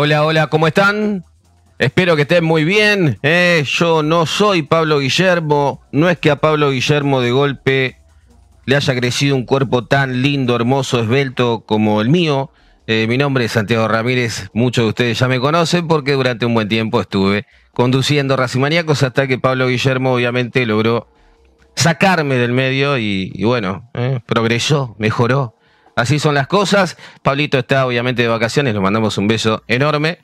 Hola, hola, ¿cómo están? Espero que estén muy bien. Eh, yo no soy Pablo Guillermo. No es que a Pablo Guillermo de golpe le haya crecido un cuerpo tan lindo, hermoso, esbelto como el mío. Eh, mi nombre es Santiago Ramírez. Muchos de ustedes ya me conocen porque durante un buen tiempo estuve conduciendo Racimaníacos hasta que Pablo Guillermo obviamente logró sacarme del medio y, y bueno, eh, progresó, mejoró. Así son las cosas. Pablito está obviamente de vacaciones, le mandamos un beso enorme.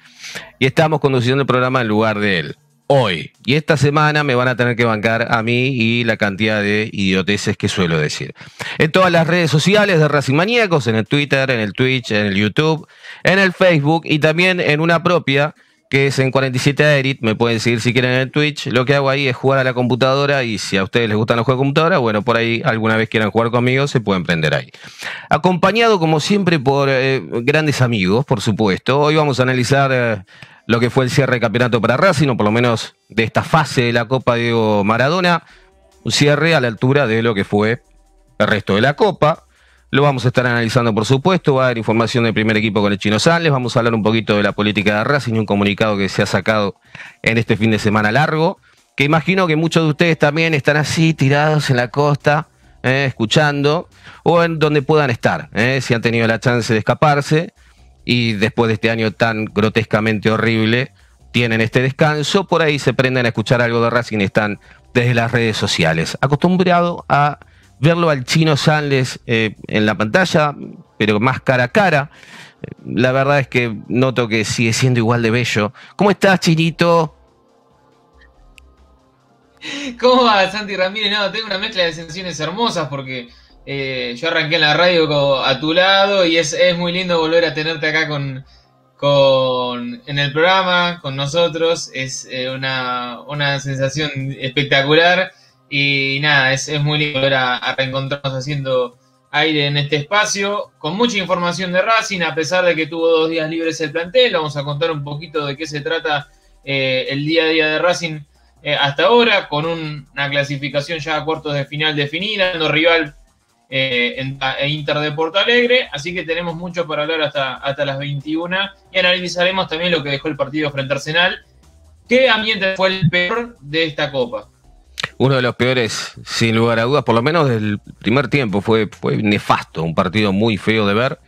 Y estamos conduciendo el programa en lugar de él. Hoy. Y esta semana me van a tener que bancar a mí y la cantidad de idioteces que suelo decir. En todas las redes sociales de Racing Maníacos, en el Twitter, en el Twitch, en el YouTube, en el Facebook y también en una propia que es en 47 Edit, me pueden seguir si quieren en el Twitch. Lo que hago ahí es jugar a la computadora y si a ustedes les gustan los juegos de computadora, bueno, por ahí alguna vez quieran jugar conmigo, se pueden prender ahí. Acompañado como siempre por eh, grandes amigos, por supuesto. Hoy vamos a analizar eh, lo que fue el cierre de campeonato para Racing, o por lo menos de esta fase de la Copa Diego Maradona. Un cierre a la altura de lo que fue el resto de la Copa. Lo vamos a estar analizando, por supuesto. Va a haber información del primer equipo con el Chino Sanles. Vamos a hablar un poquito de la política de Racing y un comunicado que se ha sacado en este fin de semana largo. Que imagino que muchos de ustedes también están así, tirados en la costa, eh, escuchando, o en donde puedan estar, eh, si han tenido la chance de escaparse. Y después de este año tan grotescamente horrible, tienen este descanso. Por ahí se prenden a escuchar algo de Racing y están desde las redes sociales. Acostumbrado a verlo al chino Sanles eh, en la pantalla, pero más cara a cara. La verdad es que noto que sigue siendo igual de bello. ¿Cómo estás, Chinito? ¿Cómo va, Santi Ramírez? No, tengo una mezcla de sensaciones hermosas porque eh, yo arranqué en la radio a tu lado y es, muy lindo volver a tenerte acá con, en el programa, con nosotros. Es eh, una sensación espectacular y nada, es, muy lindo volver a, reencontrarnos haciendo aire en este espacio, con mucha información de Racing, a pesar de que tuvo dos días libres el plantel. Vamos a contar un poquito de qué se trata eh, el día a día de Racing eh, hasta ahora, con un- una clasificación ya a cuartos de final definida, no rival eh, en, a- Inter de Porto Alegre, así que tenemos mucho para hablar hasta, hasta las 21 y analizaremos también lo que dejó el partido frente a Arsenal. ¿Qué ambiente fue el peor de esta copa? Uno de los peores, sin lugar a dudas, por lo menos del primer tiempo, fue, nefasto, un partido muy feo de ver,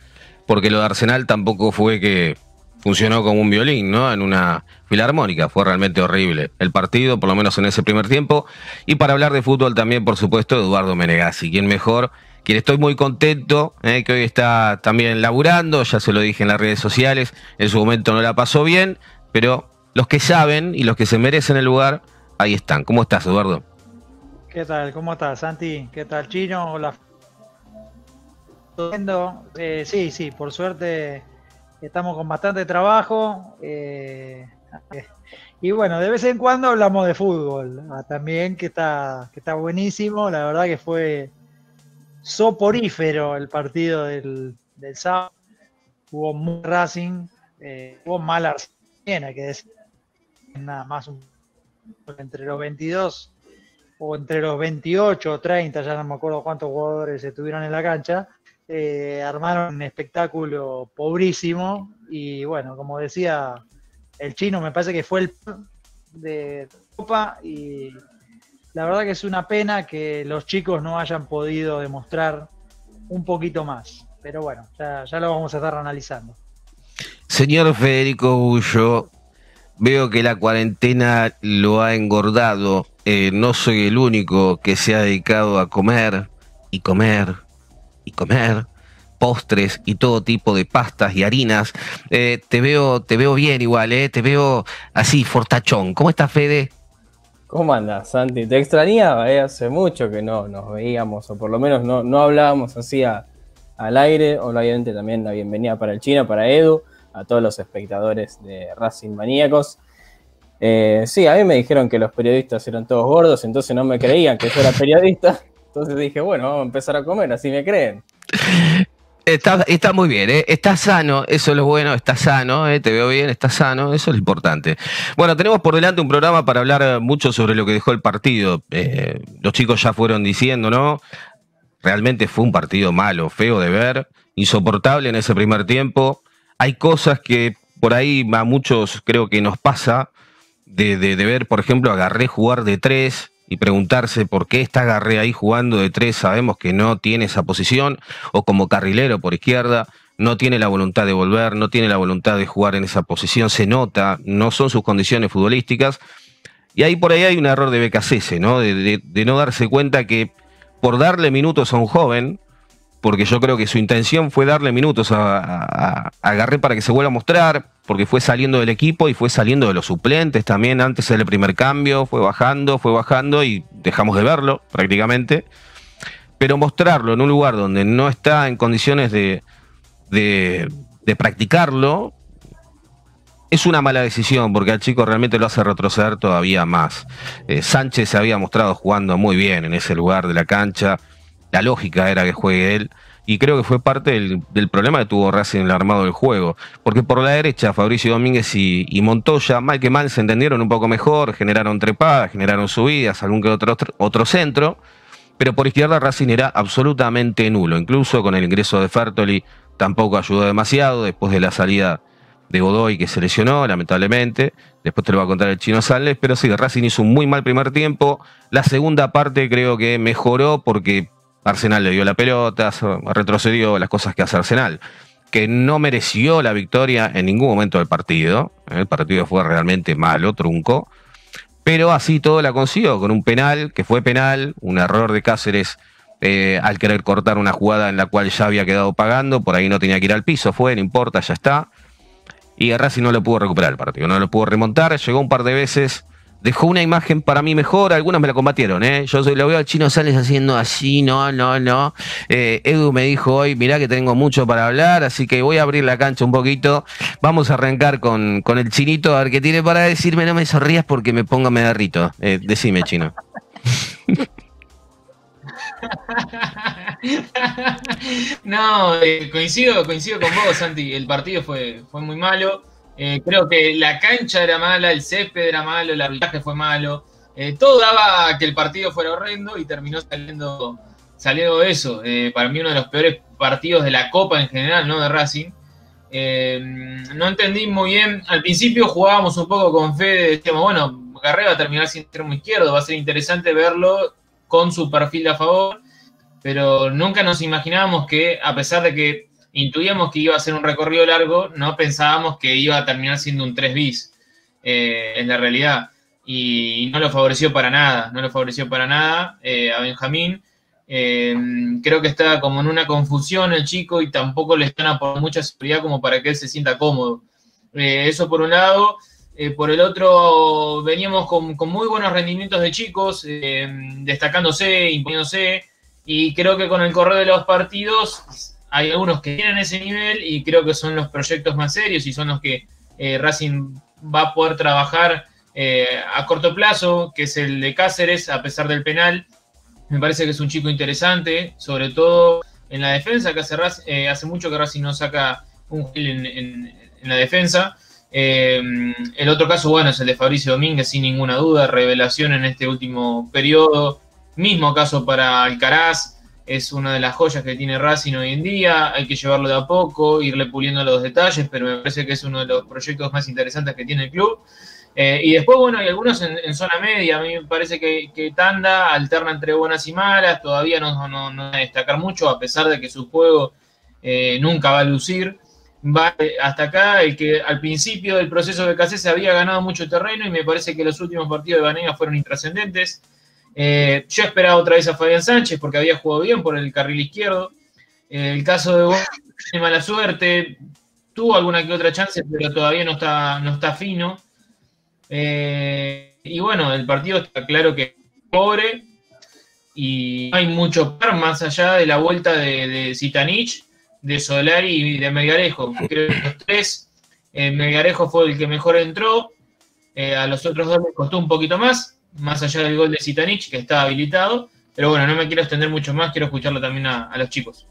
porque lo de Arsenal tampoco fue que funcionó como un violín, ¿no? En una filarmónica, fue realmente horrible el partido, por lo menos en ese primer tiempo. Y para hablar de fútbol también, por supuesto, Eduardo Menegazzi, quien mejor, quien estoy muy contento, ¿eh? que hoy está también laburando, ya se lo dije en las redes sociales, en su momento no la pasó bien, pero los que saben y los que se merecen el lugar, ahí están. ¿Cómo estás, Eduardo? ¿Qué tal? ¿Cómo estás, Santi? ¿Qué tal, Chino? Hola. Eh, sí, sí, por suerte estamos con bastante trabajo. eh, y bueno, de vez en cuando hablamos de fútbol ah, también, que está, que está buenísimo. La verdad que fue soporífero el partido del, del sábado. Hubo muy Racing, eh, hubo mal Arsenal, que decir. Nada más un, entre los 22 o entre los 28 o 30, ya no me acuerdo cuántos jugadores estuvieron en la cancha, eh, armaron un espectáculo pobrísimo y bueno, como decía el chino, me parece que fue el de Copa y la verdad que es una pena que los chicos no hayan podido demostrar un poquito más. Pero bueno, ya, ya lo vamos a estar analizando. Señor Federico Bullo, veo que la cuarentena lo ha engordado. Eh, no soy el único que se ha dedicado a comer y comer y comer postres y todo tipo de pastas y harinas. Eh, te veo, te veo bien igual, eh, te veo así, fortachón. ¿Cómo estás, Fede? ¿Cómo andas, Santi? Te extrañaba, eh? hace mucho que no nos veíamos, o por lo menos no, no hablábamos así al aire. Obviamente también la bienvenida para el chino, para Edu, a todos los espectadores de Racing Maníacos. Eh, sí, a mí me dijeron que los periodistas eran todos gordos, entonces no me creían que yo era periodista. Entonces dije, bueno, vamos a empezar a comer, así me creen. Está, está, muy bien, ¿eh? está sano, eso es lo bueno, está sano, ¿eh? te veo bien, está sano, eso es lo importante. Bueno, tenemos por delante un programa para hablar mucho sobre lo que dejó el partido. Los chicos ya fueron diciendo, ¿no? Realmente fue un partido malo, feo de ver, insoportable en ese primer tiempo. Hay cosas que por ahí a muchos creo que nos pasa de, de, ver, por ejemplo, agarré jugar de tres, y preguntarse por qué está Garré ahí jugando de tres, sabemos que no tiene esa posición, o como carrilero por izquierda, no tiene la voluntad de volver, no tiene la voluntad de jugar en esa posición, se nota, no son sus condiciones futbolísticas. Y ahí por ahí hay un error de BKC, ¿no? De, de no darse cuenta que por darle minutos a un joven, porque yo creo que su intención fue darle minutos a, a, a, Garré para que se vuelva a mostrar, porque fue saliendo del equipo y fue saliendo de los suplentes también antes del primer cambio, fue bajando, fue bajando y dejamos de verlo prácticamente. Pero mostrarlo en un lugar donde no está en condiciones de, de, practicarlo es una mala decisión porque al chico realmente lo hace retroceder todavía más. Eh, Sánchez se había mostrado jugando muy bien en ese lugar de la cancha la lógica era que juegue él. Y creo que fue parte del, problema que tuvo Racing en el armado del juego. Porque por la derecha, Fabricio Domínguez y, y, Montoya, mal que mal, se entendieron un poco mejor, generaron trepadas, generaron subidas, algún que otro, otro centro. Pero por izquierda Racing era absolutamente nulo. Incluso con el ingreso de Fertoli tampoco ayudó demasiado después de la salida de Godoy que se lesionó, lamentablemente. Después te lo va a contar el chino Sales. Pero sí, Racing hizo un muy mal primer tiempo. La segunda parte creo que mejoró porque Arsenal le dio la pelota, retrocedió las cosas que hace Arsenal, que no mereció la victoria en ningún momento del partido. El partido fue realmente malo, trunco. Pero así todo la consiguió, con un penal, que fue penal, un error de Cáceres eh, al querer cortar una jugada en la cual ya había quedado pagando, por ahí no tenía que ir al piso, fue, no importa, ya está. Y Racing no lo pudo recuperar el partido, no lo pudo remontar, llegó un par de veces dejó una imagen para mí mejor, algunas me la combatieron, ¿eh? Yo soy, lo veo al chino Sales haciendo así, no, no, no. Eh, Edu me dijo hoy, mirá que tengo mucho para hablar, así que voy a abrir la cancha un poquito. Vamos a arrancar con, con el chinito, a ver qué tiene para decirme, no me sonrías porque me pongo me derrito. Eh, decime, chino. no, eh, coincido, coincido con vos, Santi. El partido fue, fue muy malo. Eh, creo que la cancha era mala, el césped era malo, el arbitraje fue malo. Eh, todo daba a que el partido fuera horrendo y terminó saliendo, saliendo eso. Eh, para mí uno de los peores partidos de la Copa en general, no de Racing. No entendí muy bien. Al principio jugábamos un poco con fe, decíamos, bueno, Garré va a terminar sin extremo izquierdo, va a ser interesante verlo con su perfil a favor, pero nunca nos imaginábamos que, a pesar de que intuíamos que iba a ser un recorrido largo, no pensábamos que iba a terminar siendo un 3 bis eh, en la realidad. Y, no lo favoreció para nada, no lo favoreció para nada eh, a Benjamín. Eh, creo que está como en una confusión el chico y tampoco le están aportando mucha seguridad como para que él se sienta cómodo. Eh, eso por un lado. por el otro, veníamos con, con, muy buenos rendimientos de chicos, destacándose, imponiéndose, y creo que con el correr de los partidos hay algunos que tienen ese nivel y creo que son los proyectos más serios y son los que eh, Racing va a poder trabajar eh, a corto plazo, que es el de Cáceres, a pesar del penal. Me parece que es un chico interesante, sobre todo en la defensa, que hace, eh, hace mucho que Racing no saca un gil en, en, la defensa. Eh, el otro caso, bueno, es el de Fabricio Domínguez, sin ninguna duda, revelación en este último periodo. Mismo caso para Alcaraz, es una de las joyas que tiene Racing hoy en día. Hay que llevarlo de a poco, irle puliendo los detalles, pero me parece que es uno de los proyectos más interesantes que tiene el club. Eh, y después, bueno, hay algunos en, zona media. A mí me parece que, Tanda alterna entre buenas y malas. Todavía no, no, no, destacar mucho, a pesar de que su juego eh, nunca va a lucir. Va hasta acá el que al principio del proceso de Cacé se había ganado mucho terreno y me parece que los últimos partidos de Vanega fueron intrascendentes. Eh, yo esperaba otra vez a Fabián Sánchez porque había jugado bien por el carril izquierdo. el caso de Gómez tiene mala suerte. Tuvo alguna que otra chance, pero todavía no está, no está fino. Eh, y bueno, el partido está claro que es pobre y no hay mucho par más allá de la vuelta de, de Zitanich, de Solari y de Melgarejo. Creo que los tres, eh, Melgarejo fue el que mejor entró, eh, a los otros dos les costó un poquito más, más allá del gol de Zitanich, que está habilitado. Pero bueno, no me quiero extender mucho más, quiero escucharlo también a los chicos.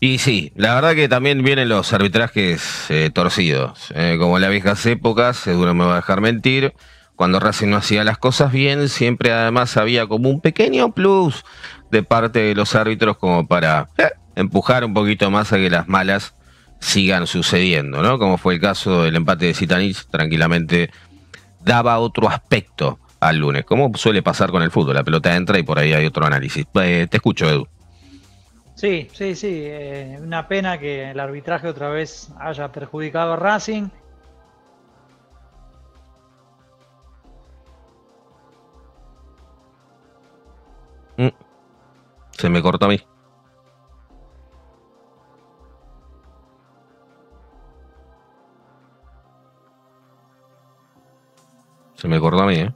Y sí, la verdad que también vienen los arbitrajes eh, torcidos. Eh, como en las viejas épocas, seguro me va a dejar mentir, cuando Racing no hacía las cosas bien, siempre además había como un pequeño plus de parte de los árbitros como para eh, empujar un poquito más a que las malas sigan sucediendo, ¿no? Como fue el caso del empate de Citanich, tranquilamente daba otro aspecto al lunes, como suele pasar con el fútbol, la pelota entra y por ahí hay otro análisis. te escucho, Edu. Sí, sí, sí. Eh, una pena que el arbitraje otra vez haya perjudicado a Racing. Mm. Se me cortó a mí. Se me cortó a mí, ¿eh?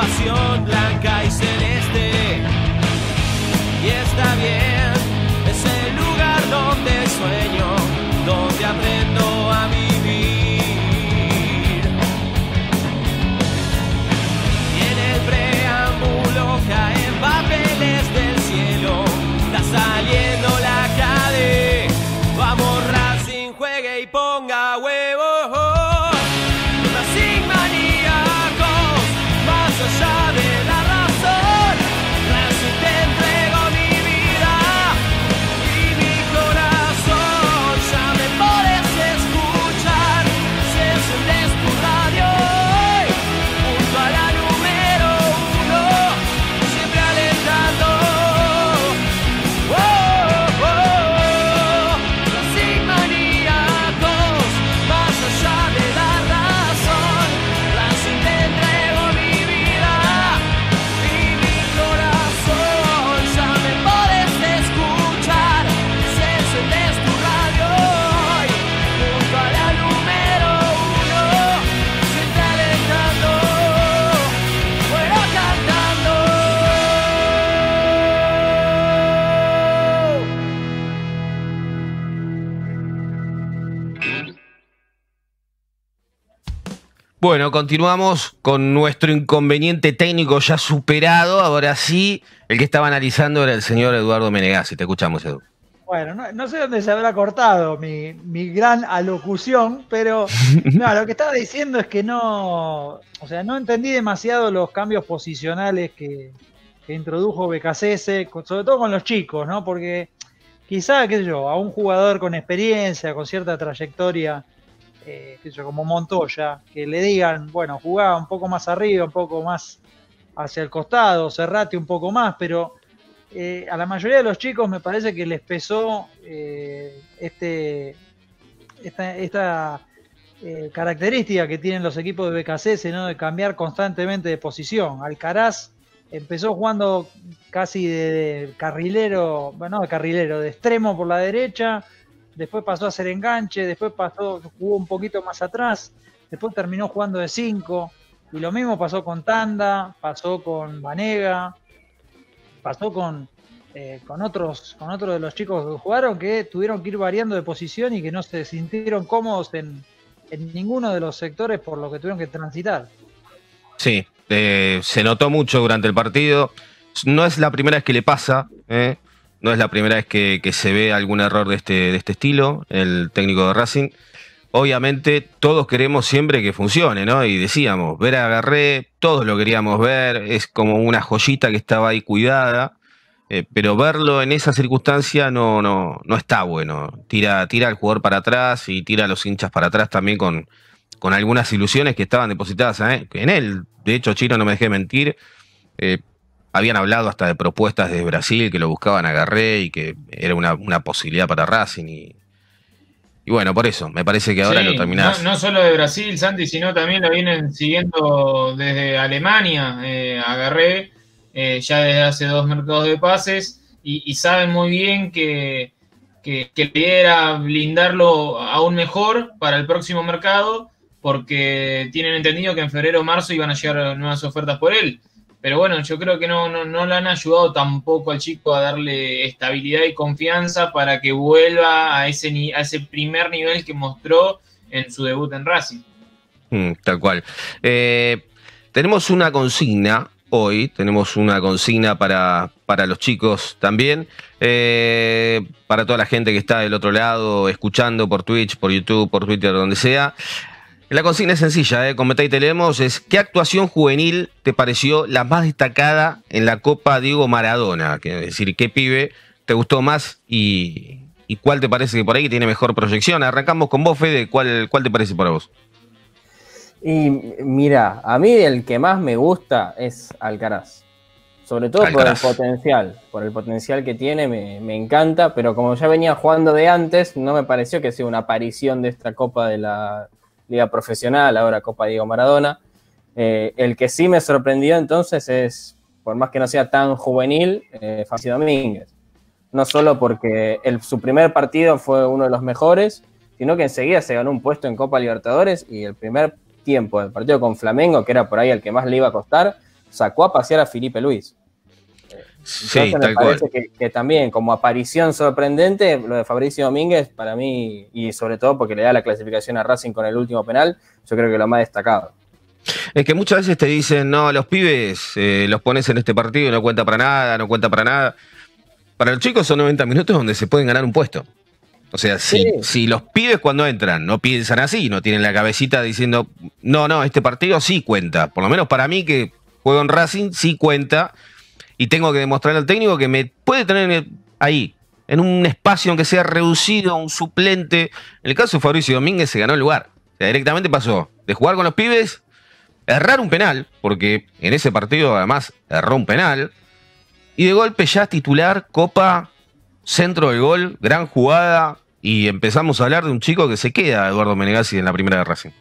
pasión blanca y celeste. Y está bien. Bueno, continuamos con nuestro inconveniente técnico ya superado. Ahora sí, el que estaba analizando era el señor Eduardo Menegazzi. Te escuchamos, Edu. Bueno, no, sé dónde se habrá cortado mi, gran alocución, pero no, lo que estaba diciendo es que no, o sea, no entendí demasiado los cambios posicionales que, que introdujo BKCS, sobre todo con los chicos, ¿no? Porque quizá, qué sé yo, a un jugador con experiencia, con cierta trayectoria, eh, como Montoya, que le digan, bueno, jugaba un poco más arriba, un poco más hacia el costado, cerrate un poco más, pero eh, a la mayoría de los chicos me parece que les pesó eh, este, esta, característica que tienen los equipos de BKC, ¿no? de cambiar constantemente de posición. Alcaraz empezó jugando casi de, carrilero, bueno, de carrilero, de extremo por la derecha, después pasó a ser enganche, después pasó, jugó un poquito más atrás, después terminó jugando de 5, y lo mismo pasó con Tanda, pasó con Vanega, pasó con, eh, con, otros, con otros de los chicos que jugaron que tuvieron que ir variando de posición y que no se sintieron cómodos en, ninguno de los sectores por lo que tuvieron que transitar. Sí, eh, se notó mucho durante el partido. No es la primera vez que le pasa, ¿eh? No es la primera vez que, se ve algún error de este, de este estilo, el técnico de Racing. Obviamente todos queremos siempre que funcione, ¿no? Y decíamos, ver a Garré, todos lo queríamos ver, es como una joyita que estaba ahí cuidada, eh, pero verlo en esa circunstancia no, no, no está bueno. Tira, tira al jugador para atrás y tira a los hinchas para atrás también con, con algunas ilusiones que estaban depositadas en él. De hecho, Chino, no me dejé mentir, eh, habían hablado hasta de propuestas de Brasil que lo buscaban a Garré y que era una, posibilidad para Racing. Y, y, bueno, por eso, me parece que ahora lo terminás. No, solo de Brasil, Santi, sino también lo vienen siguiendo desde Alemania eh, a Garré, eh, ya desde hace dos mercados de pases, y, saben muy bien que, que, que era blindarlo aún mejor para el próximo mercado, porque tienen entendido que en febrero o marzo iban a llegar nuevas ofertas por él. Pero bueno, yo creo que no, no, le han ayudado tampoco al chico a darle estabilidad y confianza para que vuelva a ese, a ese primer nivel que mostró en su debut en Racing. Mm, tal cual. Eh, tenemos una consigna hoy, tenemos una consigna para, para los chicos también, eh, para toda la gente que está del otro lado, escuchando por Twitch, por YouTube, por Twitter, donde sea. La consigna es sencilla, ¿eh? y te leemos, es ¿qué actuación juvenil te pareció la más destacada en la Copa Diego Maradona? Es decir, ¿qué pibe te gustó más y, cuál te parece que por ahí tiene mejor proyección? Arrancamos con vos, Fede, ¿cuál, cuál te parece para vos? Y mira, a mí el que más me gusta es Alcaraz. Sobre todo por el potencial, por el potencial que tiene, me, me, encanta, pero como ya venía jugando de antes, no me pareció que sea una aparición de esta Copa de la, Liga Profesional, ahora Copa Diego Maradona. Eh, el que sí me sorprendió entonces es, por más que no sea tan juvenil, eh, Domínguez. No solo porque su primer partido fue uno de los mejores, sino que enseguida se ganó un puesto en Copa Libertadores y el primer tiempo del partido con Flamengo, que era por ahí el que más le iba a costar, sacó a pasear a Felipe Luis. Sí, me parece que, también como aparición sorprendente, lo de Fabricio Domínguez, para mí, y sobre todo porque le da la clasificación a Racing con el último penal, yo creo que lo más destacado. Es que muchas veces te dicen, no, los pibes eh, los pones en este partido y no cuenta para nada, no cuenta para nada. Para los chicos son 90 minutos donde se pueden ganar un puesto. O sea, si, si los pibes cuando entran no piensan así, no tienen la cabecita diciendo, no, no, este partido sí cuenta. Por lo menos para mí que juego en Racing sí cuenta y tengo que demostrarle al técnico que me puede tener ahí, en un espacio aunque sea reducido, un suplente. En el caso de Fabricio Domínguez se ganó el lugar. O sea, directamente pasó de jugar con los pibes, errar un penal, porque en ese partido además erró un penal, y de golpe ya titular, Copa, centro del gol, gran jugada, y empezamos a hablar de un chico que se queda, Eduardo Menegazzi, en la primera de Racing.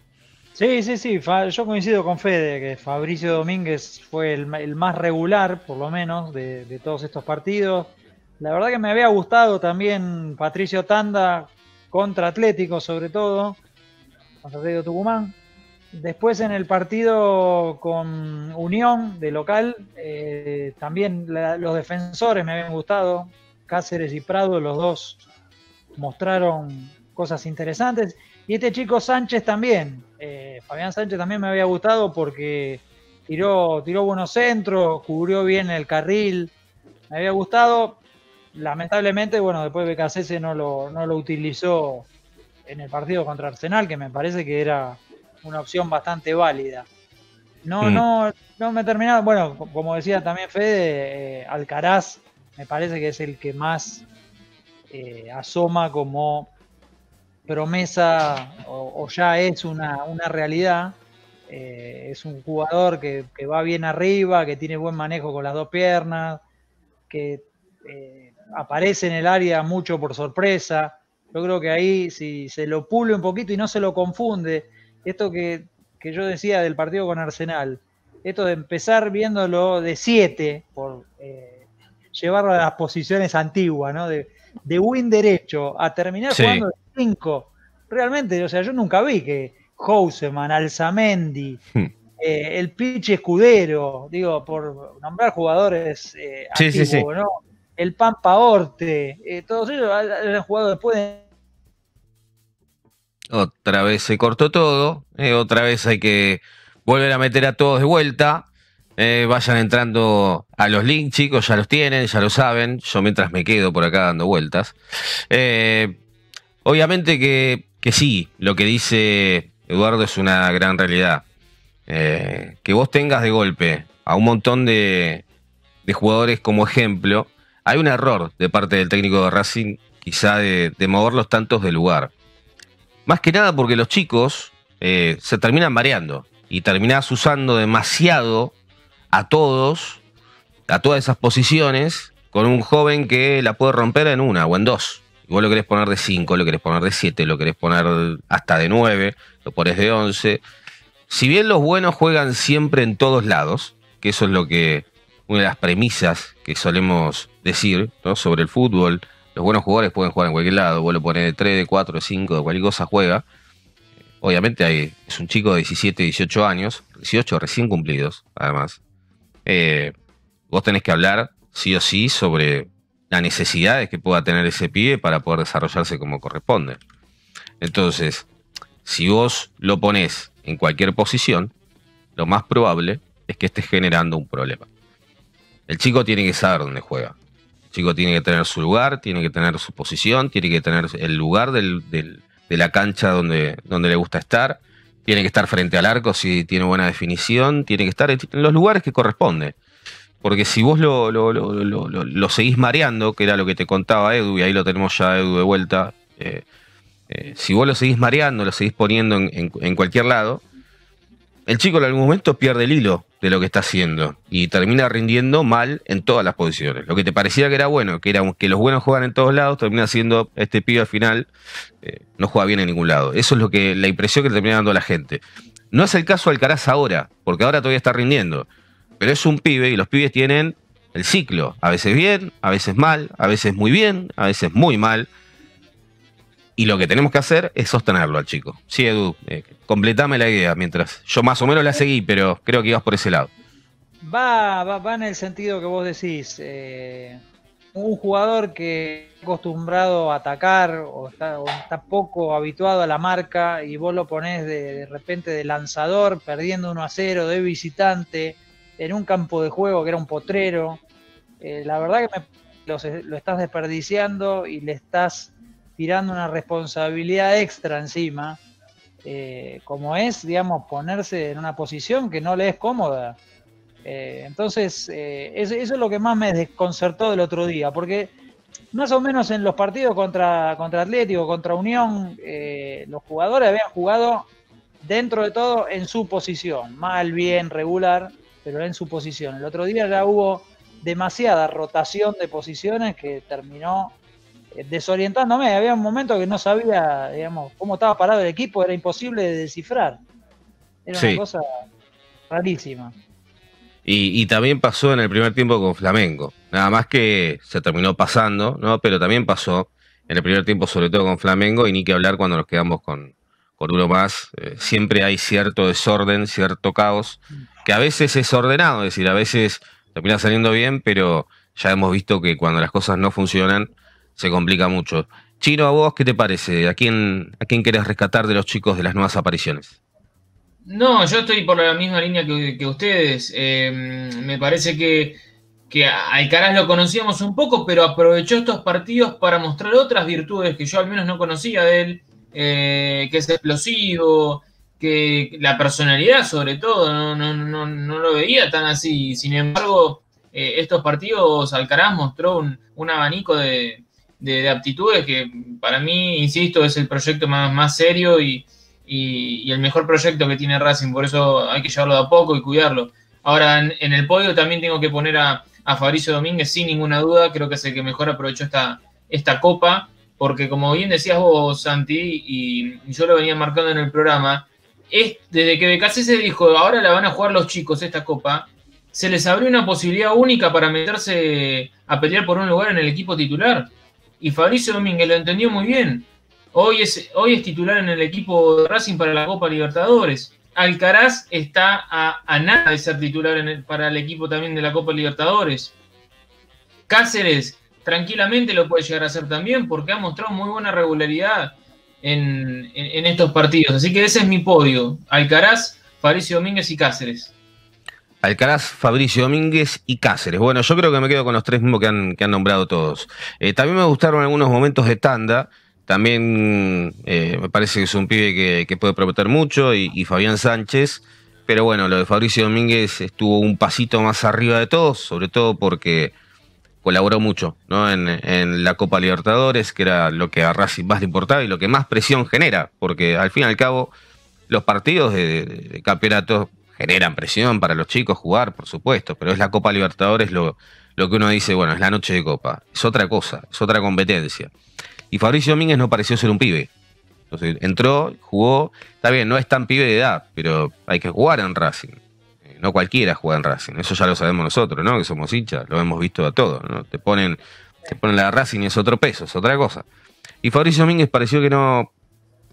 Sí, sí, sí, yo coincido con Fede, que Fabricio Domínguez fue el, más regular, por lo menos, de, todos estos partidos. La verdad que me había gustado también Patricio Tanda contra Atlético, sobre todo, contra Atlético Tucumán. Después en el partido con Unión de local, eh, también los defensores me habían gustado. Cáceres y Prado, los dos mostraron cosas interesantes. Y este chico Sánchez también, eh, Fabián Sánchez también me había gustado porque tiró, tiró buenos centros, cubrió bien el carril, me había gustado. Lamentablemente, bueno, después BKC no lo, no lo utilizó en el partido contra Arsenal, que me parece que era una opción bastante válida. No, Mm. no, no me terminaba. Bueno, co- como decía también Fede, eh, Alcaraz me parece que es el que más eh, asoma como promesa o, o ya es una, una realidad. Eh, es un jugador que, que va bien arriba, que tiene buen manejo con las dos piernas, que eh, aparece en el área mucho por sorpresa. Yo creo que ahí, si se lo pule un poquito y no se lo confunde, esto que, que yo decía del partido con Arsenal, esto de empezar viéndolo de 7, por eh, llevarlo a las posiciones antiguas, ¿no? De, de win derecho a terminar Sí. jugando de 5. Realmente, o sea, yo nunca vi que Houseman, Alzamendi, Hmm. eh, el Pichi Escudero, digo, por nombrar jugadores eh, Sí, sí, antiguos, ¿no? El Pampa Orte, eh, todos ellos han jugado después de Otra vez se cortó todo. otra vez hay que volver a meter a todos de vuelta. eh, vayan entrando a los links, chicos, ya los tienen, ya lo saben. Yo mientras me quedo por acá dando vueltas. Eh, obviamente que, que sí, lo que dice Eduardo es una gran realidad. Eh, que vos tengas de golpe a un montón de, de jugadores como ejemplo, hay un error de parte del técnico de Racing, quizá de, de moverlos tantos de lugar. Más que nada porque los chicos eh, se terminan mareando y terminás usando demasiado a todos, a todas esas posiciones, con un joven que la puede romper en una o en dos. Vos lo querés poner de 5, lo querés poner de 7, lo querés poner hasta de 9, lo pones de 11. Si bien los buenos juegan siempre en todos lados, que eso es lo que una de las premisas que solemos decir ¿no? sobre el fútbol, los buenos jugadores pueden jugar en cualquier lado, vos lo pones de 3, de 4, de 5, de cualquier cosa juega. Obviamente hay, es un chico de 17, 18 años, 18 recién cumplidos, además. Eh, vos tenés que hablar sí o sí sobre las necesidades que pueda tener ese pibe para poder desarrollarse como corresponde. Entonces, si vos lo pones en cualquier posición, lo más probable es que estés generando un problema. El chico tiene que saber dónde juega. El chico tiene que tener su lugar, tiene que tener su posición, tiene que tener el lugar de la cancha donde, donde le gusta estar, tiene que estar frente al arco si tiene buena definición, tiene que estar en los lugares que corresponde. Porque si vos lo, lo- lo- lo- seguís mareando, que era lo que te contaba Edu, y ahí lo tenemos ya Edu de vuelta, eh, eh, si vos lo seguís mareando, lo seguís poniendo en, en- cualquier lado, el chico en algún momento pierde el hilo de lo que está haciendo y termina rindiendo mal en todas las posiciones. Lo que te parecía que era bueno, que era que los buenos juegan en todos lados, termina siendo este pibe al final eh, no juega bien en ningún lado. Eso es lo que la impresión que termina dando la gente. No es el caso Alcaraz ahora, porque ahora todavía está rindiendo, pero es un pibe y los pibes tienen el ciclo, a veces bien, a veces mal, a veces muy bien, a veces muy mal. Y lo que tenemos que hacer es sostenerlo al chico. Sí, Edu, eh, completame la idea mientras. Yo más o menos la seguí, pero creo que ibas por ese lado. Va, va, va en el sentido que vos decís. eh, un jugador que está acostumbrado a atacar o está, poco habituado a la marca y vos lo ponés de, de repente de lanzador, perdiendo 1 a 0, de visitante, en un campo de juego que era un potrero. eh, la verdad que me- los- lo estás desperdiciando y le estás tirando una responsabilidad extra encima. eh, como es, digamos, ponerse en una posición que no le es cómoda. Eh, entonces, eso, eso es lo que más me desconcertó del otro día, porque más o menos en los partidos contra, contra Atlético, contra Unión, los jugadores habían jugado dentro de todo en su posición, mal, bien, regular, pero en su posición. El otro día ya hubo demasiada rotación de posiciones que terminó eh, desorientándome. Había un momento que no sabía, digamos, cómo estaba parado el equipo, era imposible de descifrar. Era Sí. una cosa rarísima. Y, y también pasó en el primer tiempo con Flamengo. Nada más que se terminó pasando, ¿no? Pero también pasó en el primer tiempo, sobre todo con Flamengo, y ni que hablar cuando nos quedamos con, con uno más. Eh, siempre hay cierto desorden, cierto caos, que a veces es ordenado, es decir, a veces termina saliendo bien, pero ya hemos visto que cuando las cosas no funcionan, se complica mucho. Chino, ¿a vos qué te parece? ¿A quién, ¿A quién querés rescatar de los chicos de las nuevas apariciones? No, yo estoy por la misma línea que, ustedes. Eh, me parece que, que Alcaraz lo conocíamos un poco, pero aprovechó estos partidos para mostrar otras virtudes que yo al menos no conocía de él, eh, que es explosivo, que la personalidad sobre todo, no, no, no, no lo veía tan así. Sin embargo, eh, estos partidos Alcaraz mostró un, un abanico de, de, aptitudes que para mí, insisto, es el proyecto más, más serio y, y, el mejor proyecto que tiene Racing, por eso hay que llevarlo de a poco y cuidarlo. Ahora, en, el podio también tengo que poner a, a, Fabricio Domínguez, sin ninguna duda, creo que es el que mejor aprovechó esta, esta copa, porque como bien decías vos, Santi, y yo lo venía marcando en el programa, es, desde que Becasé se dijo, ahora la van a jugar los chicos esta copa, se les abrió una posibilidad única para meterse a pelear por un lugar en el equipo titular. Y Fabricio Domínguez lo entendió muy bien. Hoy es, hoy es titular en el equipo de Racing para la Copa Libertadores. Alcaraz está a, nada de ser titular para el equipo también de la Copa Libertadores. Cáceres tranquilamente lo puede llegar a hacer también porque ha mostrado muy buena regularidad en, estos partidos. Así que ese es mi podio. Alcaraz, Fabricio Domínguez y Cáceres. Alcaraz, Fabricio Domínguez y Cáceres. Bueno, yo creo que me quedo con los tres mismos que han, que han nombrado todos. Eh, también me gustaron algunos momentos de tanda. También eh, me parece que es un pibe que, puede prometer mucho y, Fabián Sánchez. Pero bueno, lo de Fabricio Domínguez estuvo un pasito más arriba de todos, sobre todo porque colaboró mucho ¿no? en, la Copa Libertadores, que era lo que a Racing más le importaba y lo que más presión genera, porque al fin y al cabo los partidos de, de campeonato generan presión para los chicos jugar, por supuesto, pero es la Copa Libertadores lo, lo que uno dice, bueno, es la noche de Copa, es otra cosa, es otra competencia. Y Fabricio Domínguez no pareció ser un pibe. Entonces entró, jugó, está bien, no es tan pibe de edad, pero hay que jugar en Racing. Eh, no cualquiera juega en Racing, eso ya lo sabemos nosotros, ¿no? Que somos hinchas, lo hemos visto a todos, ¿no? Te ponen, te ponen la Racing y es otro peso, es otra cosa. Y Fabricio Domínguez pareció que no,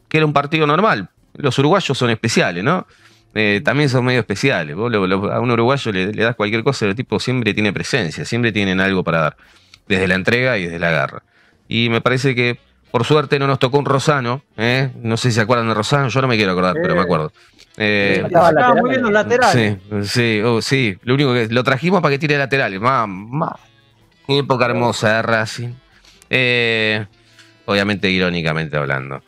que era un partido normal. Los uruguayos son especiales, ¿no? Eh, también son medio especiales. a un uruguayo le, das cualquier cosa, el tipo siempre tiene presencia, siempre tienen algo para dar, desde la entrega y desde la garra. Y me parece que, por suerte, no nos tocó un Rosano. ¿eh? No sé si se acuerdan de Rosano, yo no me quiero acordar, pero me acuerdo. Eh, estaba muy bien los laterales. Sí, oh, sí, Lo único que lo trajimos para que tire laterales. Mamá, época hermosa de Racing. obviamente, irónicamente hablando.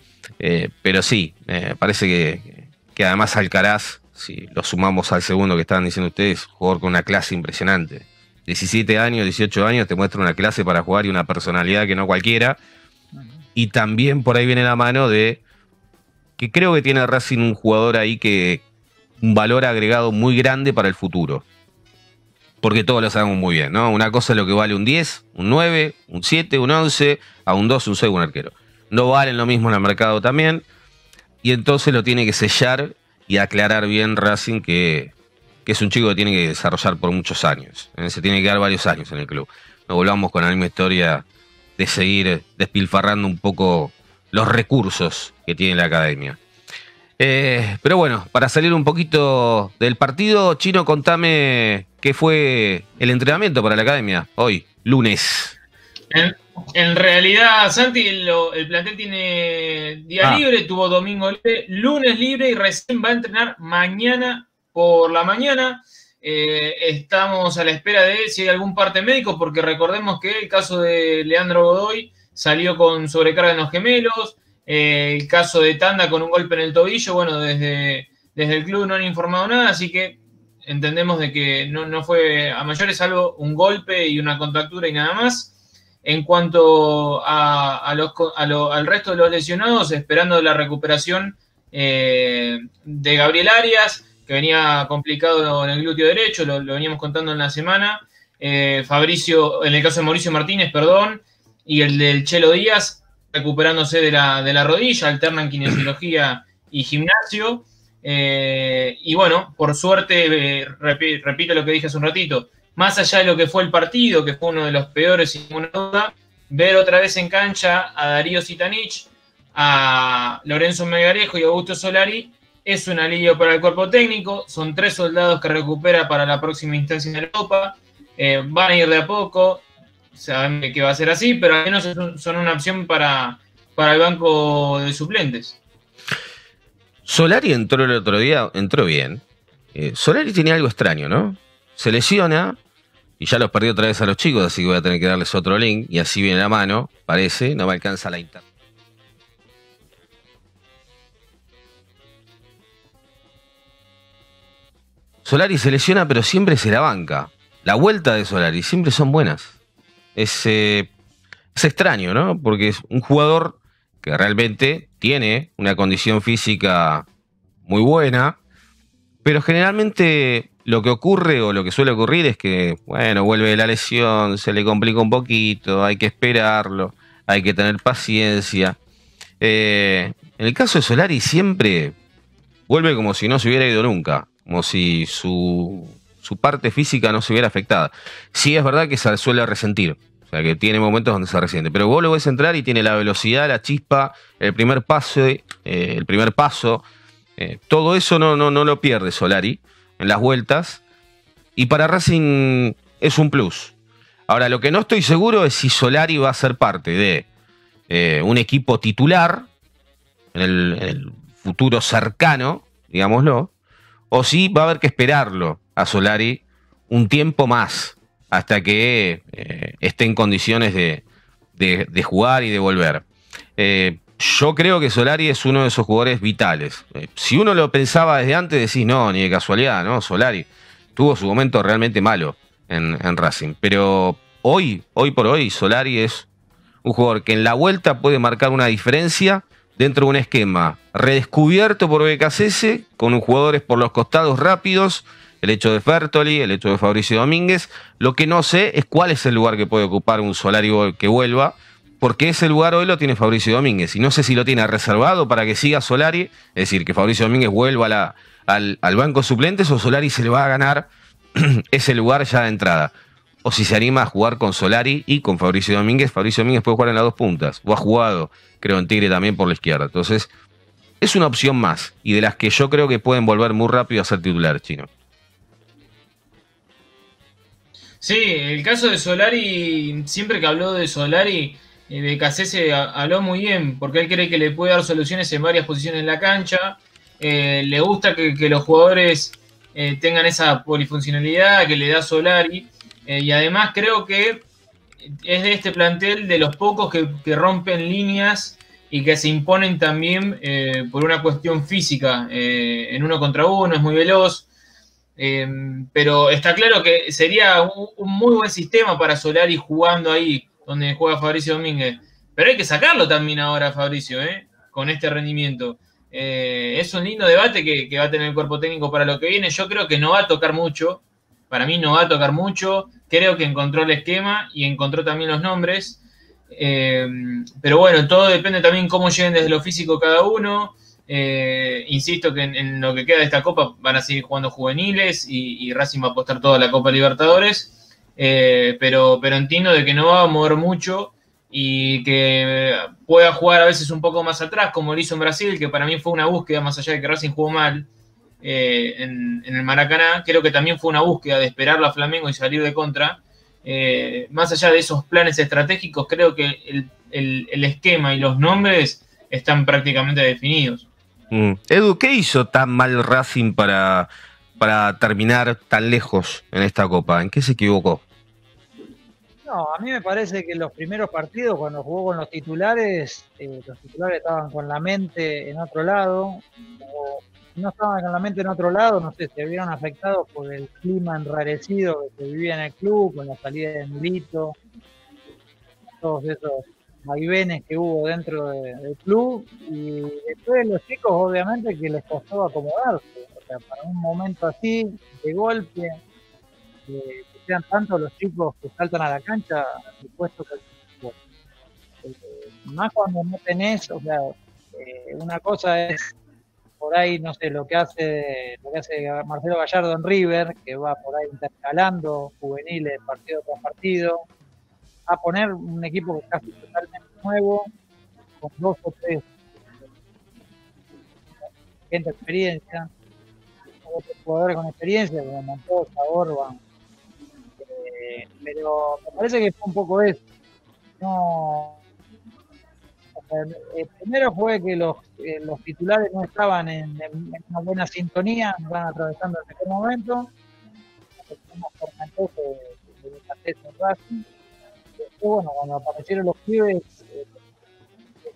pero sí, parece que, que además Alcaraz, si lo sumamos al segundo que estaban diciendo ustedes, jugador con una clase impresionante. 17 años, 18 años, te muestra una clase para jugar y una personalidad que no cualquiera. Y también por ahí viene la mano de que creo que tiene Racing un jugador ahí que un valor agregado muy grande para el futuro. Porque todos lo sabemos muy bien, ¿no? Una cosa es lo que vale un 10, un 9, un 7, un 11, a un 2, un 6, un arquero. No valen lo mismo en el mercado también y entonces lo tiene que sellar y aclarar bien Racing que, es un chico que tiene que desarrollar por muchos años. ¿eh? Se tiene que dar varios años en el club. No volvamos con la misma historia de seguir despilfarrando un poco los recursos que tiene la academia. Eh, pero bueno, para salir un poquito del partido, Chino, contame qué fue el entrenamiento para la academia hoy, lunes. En realidad, Santi, el plantel tiene día ah. libre, tuvo domingo libre, lunes libre y recién va a entrenar mañana por la mañana. Eh, estamos a la espera de si hay algún parte médico, porque recordemos que el caso de Leandro Godoy salió con sobrecarga en los gemelos, eh, el caso de Tanda con un golpe en el tobillo, bueno, desde, desde el club no han informado nada, así que entendemos de que no, no fue a mayores, salvo un golpe y una contractura y nada más. En cuanto a, los, al resto de los lesionados, esperando la recuperación eh, de Gabriel Arias, que venía complicado en el glúteo derecho, lo, veníamos contando en la semana. Eh, Fabricio, en el caso de Mauricio Martínez, perdón, y el del Chelo Díaz, recuperándose de la, de la rodilla, alternan kinesiología y gimnasio. Eh, y bueno, por suerte, repito lo que dije hace un ratito, más allá de lo que fue el partido, que fue uno de los peores sin ninguna duda, ver otra vez en cancha a Darío Sitanich, a Lorenzo Megarejo y Augusto Solari es un alivio para el cuerpo técnico. Son tres soldados que recupera para la próxima instancia en Europa. Eh, van a ir de a poco. Saben que va a ser así, pero al menos son una opción para, para el banco de suplentes. Solari entró el otro día, entró bien. Eh, Solari tenía algo extraño, ¿no? Se lesiona y ya los perdió otra vez a los chicos, así que voy a tener que darles otro link y así viene la mano, parece, no me alcanza la internet. Solari se lesiona, pero siempre se la banca. La vuelta de Solari siempre son buenas. Es, eh, es extraño, ¿no? Porque es un jugador que realmente tiene una condición física muy buena, pero generalmente lo que ocurre o lo que suele ocurrir es que, bueno, vuelve la lesión, se le complica un poquito, hay que esperarlo, hay que tener paciencia. Eh, en el caso de Solari siempre vuelve como si no se hubiera ido nunca como si su, su parte física no se hubiera afectada. Sí es verdad que se suele resentir, o sea que tiene momentos donde se resiente, pero vos lo ves entrar y tiene la velocidad, la chispa, el primer paso, eh, el primer paso, eh, todo eso no, no, no lo pierde Solari en las vueltas, y para Racing es un plus. Ahora, lo que no estoy seguro es si Solari va a ser parte de eh, un equipo titular en el futuro cercano, digámoslo, o si va a haber que esperarlo a Solari un tiempo más hasta que eh, esté en condiciones de, de- jugar y de volver. Eh, yo creo que Solari es uno de esos jugadores vitales. Eh, si uno lo pensaba desde antes, decís, no, ni de casualidad, ¿no? Solari tuvo su momento realmente malo en, en Racing. Pero hoy, hoy por hoy, Solari es un jugador que en la vuelta puede marcar una diferencia dentro de un esquema redescubierto por BKCS, con jugadores por los costados rápidos, el hecho de Fertoli, el hecho de Fabricio Domínguez. Lo que no sé es cuál es el lugar que puede ocupar un Solari que vuelva, porque ese lugar hoy lo tiene Fabricio Domínguez. Y no sé si lo tiene reservado para que siga Solari, es decir, que Fabricio Domínguez vuelva al, al banco suplentes o Solari se le va a ganar ese lugar ya de entrada. O si se anima a jugar con Solari y con Fabricio Domínguez. Fabricio Domínguez puede jugar en las dos puntas. O ha jugado, creo, en Tigre también por la izquierda. Entonces, es una opción más. Y de las que yo creo que pueden volver muy rápido a ser titulares, chino. Sí, el caso de Solari, siempre que habló de Solari, eh, de Cassese habló muy bien, porque él cree que le puede dar soluciones en varias posiciones en la cancha. Eh, le gusta que, los jugadores eh, tengan esa polifuncionalidad que le da Solari. Y además creo que es de este plantel de los pocos que, que rompen líneas y que se imponen también por una cuestión física. En uno contra uno, es muy veloz. Eh, pero está claro que sería un, muy buen sistema para Solari jugando ahí, donde juega Fabricio Domínguez. Pero hay que sacarlo también ahora, Fabricio, ¿eh? con este rendimiento. Eh, es un lindo debate que, va a tener el cuerpo técnico para lo que viene. Yo creo que no va a tocar mucho. Para mí no va a tocar mucho. Creo que encontró el esquema y encontró también los nombres. Eh, pero bueno, todo depende también cómo lleguen desde lo físico cada uno. Eh, insisto que en, lo que queda de esta Copa van a seguir jugando juveniles y, y Racing va a apostar toda la Copa Libertadores. Eh, pero, pero entiendo de que no va a mover mucho y que pueda jugar a veces un poco más atrás, como lo hizo en Brasil, que para mí fue una búsqueda, más allá de que Racing jugó mal eh, en, el Maracaná, creo que también fue una búsqueda de esperarlo a Flamengo y salir de contra. Más allá de esos planes estratégicos, creo que el- el esquema y los nombres están prácticamente definidos. Mm. Edu, ¿qué hizo tan mal Racing para, para terminar tan lejos en esta copa? ¿En qué se equivocó? No, a mí me parece que los primeros partidos, cuando jugó con los titulares, eh, los titulares estaban con la mente en otro lado, o si no estaban con la mente en otro lado, no sé, se vieron afectados por el clima enrarecido que se vivía en el club, con la salida de Milito, todos esos vaivenes que hubo dentro de- del club, y después los chicos obviamente que les costó acomodarse, o sea, para un momento así, de golpe, que, que sean tantos los chicos que saltan a la cancha al fútbol. Eh, más cuando no tenés, o sea, eh, una cosa es por ahí, no sé, lo que hace lo que hace Marcelo Gallardo en River, que va por ahí intercalando juveniles partido tras partido, a poner un equipo casi totalmente nuevo, con dos o tres gente experiencia, otros jugadores con experiencia, como Montoya, Orban, eh, pero me parece que fue un poco eso. No, Eh, primero fue que los, eh, los titulares no estaban en, en- en una buena sintonía, estaban atravesando el mejor momento. Catés Después, bueno, cuando aparecieron los pibes, eh,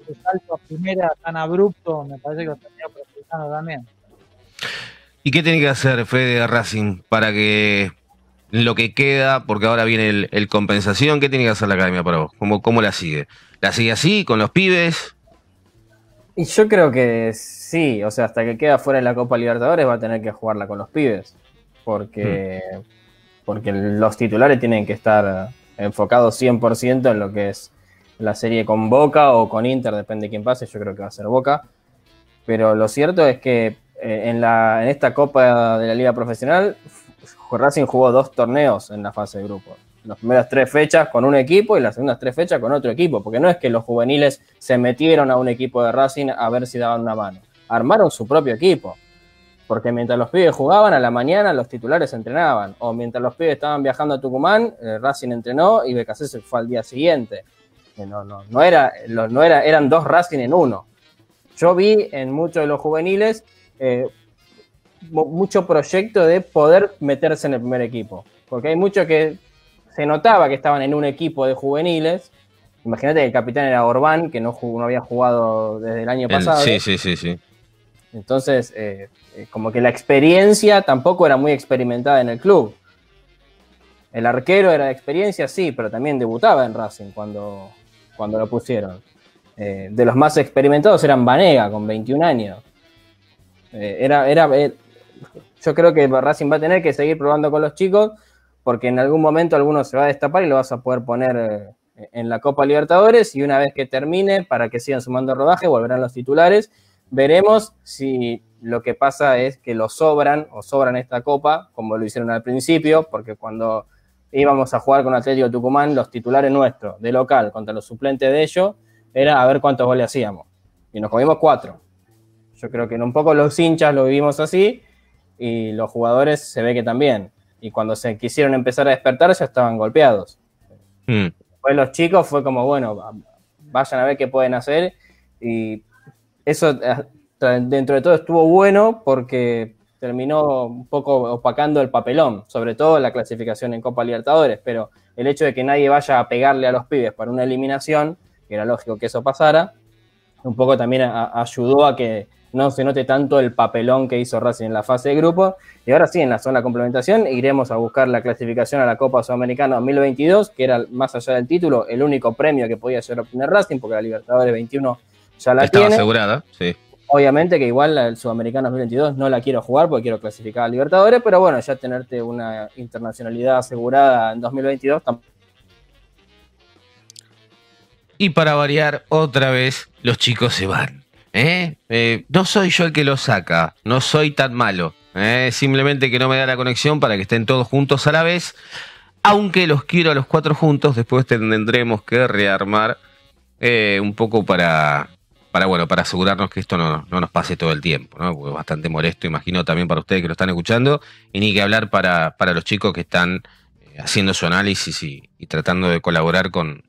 el salto a primera tan abrupto, me parece que lo tenía perjudicando también. ¿Y qué tiene que hacer Fede Racing para que lo que queda, porque ahora viene el, el compensación, qué tiene que hacer la academia para vos? ¿Cómo, ¿Cómo la sigue? ¿La sigue así, con los pibes? Y yo creo que sí, o sea, hasta que queda fuera de la Copa Libertadores va a tener que jugarla con los pibes. Porque, porque los titulares tienen que estar enfocados 100% en lo que es la serie con Boca o con Inter, depende de quién pase, yo creo que va a ser Boca. Pero lo cierto es que eh, en, la, en esta Copa de la Liga Profesional, Racing jugó dos torneos en la fase de grupo. Las primeras tres fechas con un equipo y las segundas tres fechas con otro equipo, porque no es que los juveniles se metieron a un equipo de Racing a ver si daban una mano. Armaron su propio equipo. Porque mientras los pibes jugaban a la mañana, los titulares entrenaban. O mientras los pibes estaban viajando a Tucumán, eh, Racing entrenó y BKC se fue al día siguiente. Eh, No, no, no, era, no era, eran dos Racing en uno. Yo vi en muchos de los juveniles eh, mu- mucho proyecto de poder meterse en el primer equipo. Porque hay muchos que se notaba que estaban en un equipo de juveniles. Imagínate que el capitán era Orbán, que no, jugó- no había jugado desde el año El- pasado. sí, sí, sí, sí. Entonces, eh, como que la experiencia tampoco era muy experimentada en el club. El arquero era de experiencia, sí, pero también debutaba en Racing cuando, cuando lo pusieron. Eh, de los más experimentados eran Vanega, con 21 años. Eh, era, era, eh, yo creo que Racing va a tener que seguir probando con los chicos, porque en algún momento alguno se va a destapar y lo vas a poder poner en la Copa Libertadores, y una vez que termine, para que sigan sumando rodaje, volverán los titulares veremos si lo que pasa es que lo sobran o sobran esta copa, como lo hicieron al principio, porque cuando íbamos a jugar con Atlético Tucumán, los titulares nuestros de local contra los suplentes de ellos, era a ver cuántos goles hacíamos. Y nos comimos cuatro. Yo creo que en un poco los hinchas lo vivimos así y los jugadores se ve que también. Y cuando se quisieron empezar a despertar ya estaban golpeados. Mm. Después los chicos fue como, bueno, va- vayan a ver qué pueden hacer. Y eso eh, dentro de todo estuvo bueno porque terminó un poco opacando el papelón, sobre todo la clasificación en Copa Libertadores, pero el hecho de que nadie vaya a pegarle a los pibes para una eliminación, que era lógico que eso pasara, un poco también a- ayudó a que no se note tanto el papelón que hizo Racing en la fase de grupo. Y ahora sí, en la zona de complementación, iremos a buscar la clasificación a la Copa Sudamericana 2022, que era, más allá del título, el único premio que podía llegar a obtener Racing, porque la Libertadores 21 ya la Estaba tiene. asegurada, sí. Obviamente que igual del Sudamericano 2022 no la quiero jugar porque quiero clasificar a Libertadores, pero bueno, ya tenerte una internacionalidad asegurada en 2022 tampoco. Y para variar, otra vez, los chicos se van. ¿eh? Eh, no soy yo el que los saca, no soy tan malo. ¿eh? Simplemente que no me da la conexión para que estén todos juntos a la vez. Aunque los quiero a los cuatro juntos, después tendremos que rearmar eh, un poco para, para, bueno, para asegurarnos que esto no, no nos pase todo el tiempo, ¿no? Porque bastante molesto, imagino también para ustedes que lo están escuchando, y ni que hablar para, para los chicos que están eh, haciendo su análisis y, tratando de colaborar con,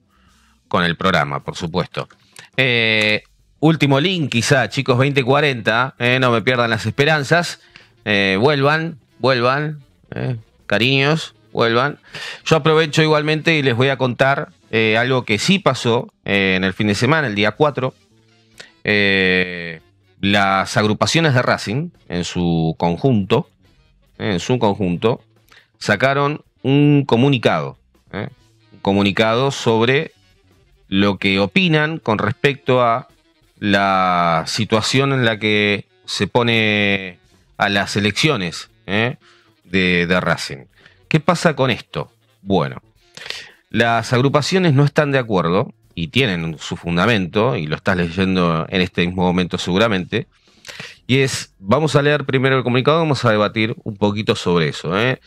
con el programa, por supuesto. Eh, último link, quizá, chicos 2040, eh, no me pierdan las esperanzas. Eh, vuelvan, vuelvan, cariños, vuelvan. Yo aprovecho igualmente y les voy a contar algo que sí pasó en el fin de semana, el día 4. Eh, las agrupaciones de Racing, en su conjunto, eh, en su conjunto, sacaron un comunicado. eh, un comunicado sobre lo que opinan con respecto a la situación en la que se pone a las elecciones de Racing. ¿Qué pasa con esto? Bueno, las agrupaciones no están de acuerdo y tienen su fundamento, y lo estás leyendo en este mismo momento seguramente, y es, vamos a leer primero el comunicado, vamos a debatir un poquito sobre eso. ¿eh?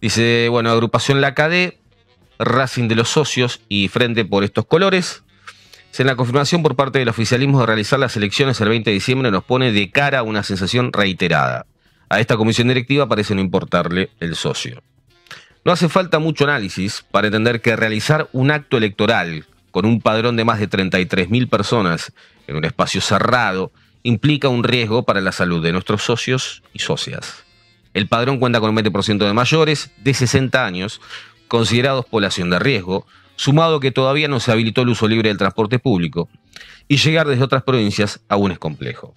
Dice, bueno, agrupación La KD, Racing de los socios y Frente por estos colores. En la confirmación por parte del oficialismo de realizar las elecciones el 20 de diciembre nos pone de cara una sensación reiterada. A esta comisión directiva parece no importarle el socio. No hace falta mucho análisis para entender que realizar un acto electoral con un padrón de más de 33.000 personas en un espacio cerrado implica un riesgo para la salud de nuestros socios y socias. El padrón cuenta con un 20% de mayores de 60 años, considerados población de riesgo, sumado que todavía no se habilitó el uso libre del transporte público, y llegar desde otras provincias aún es complejo.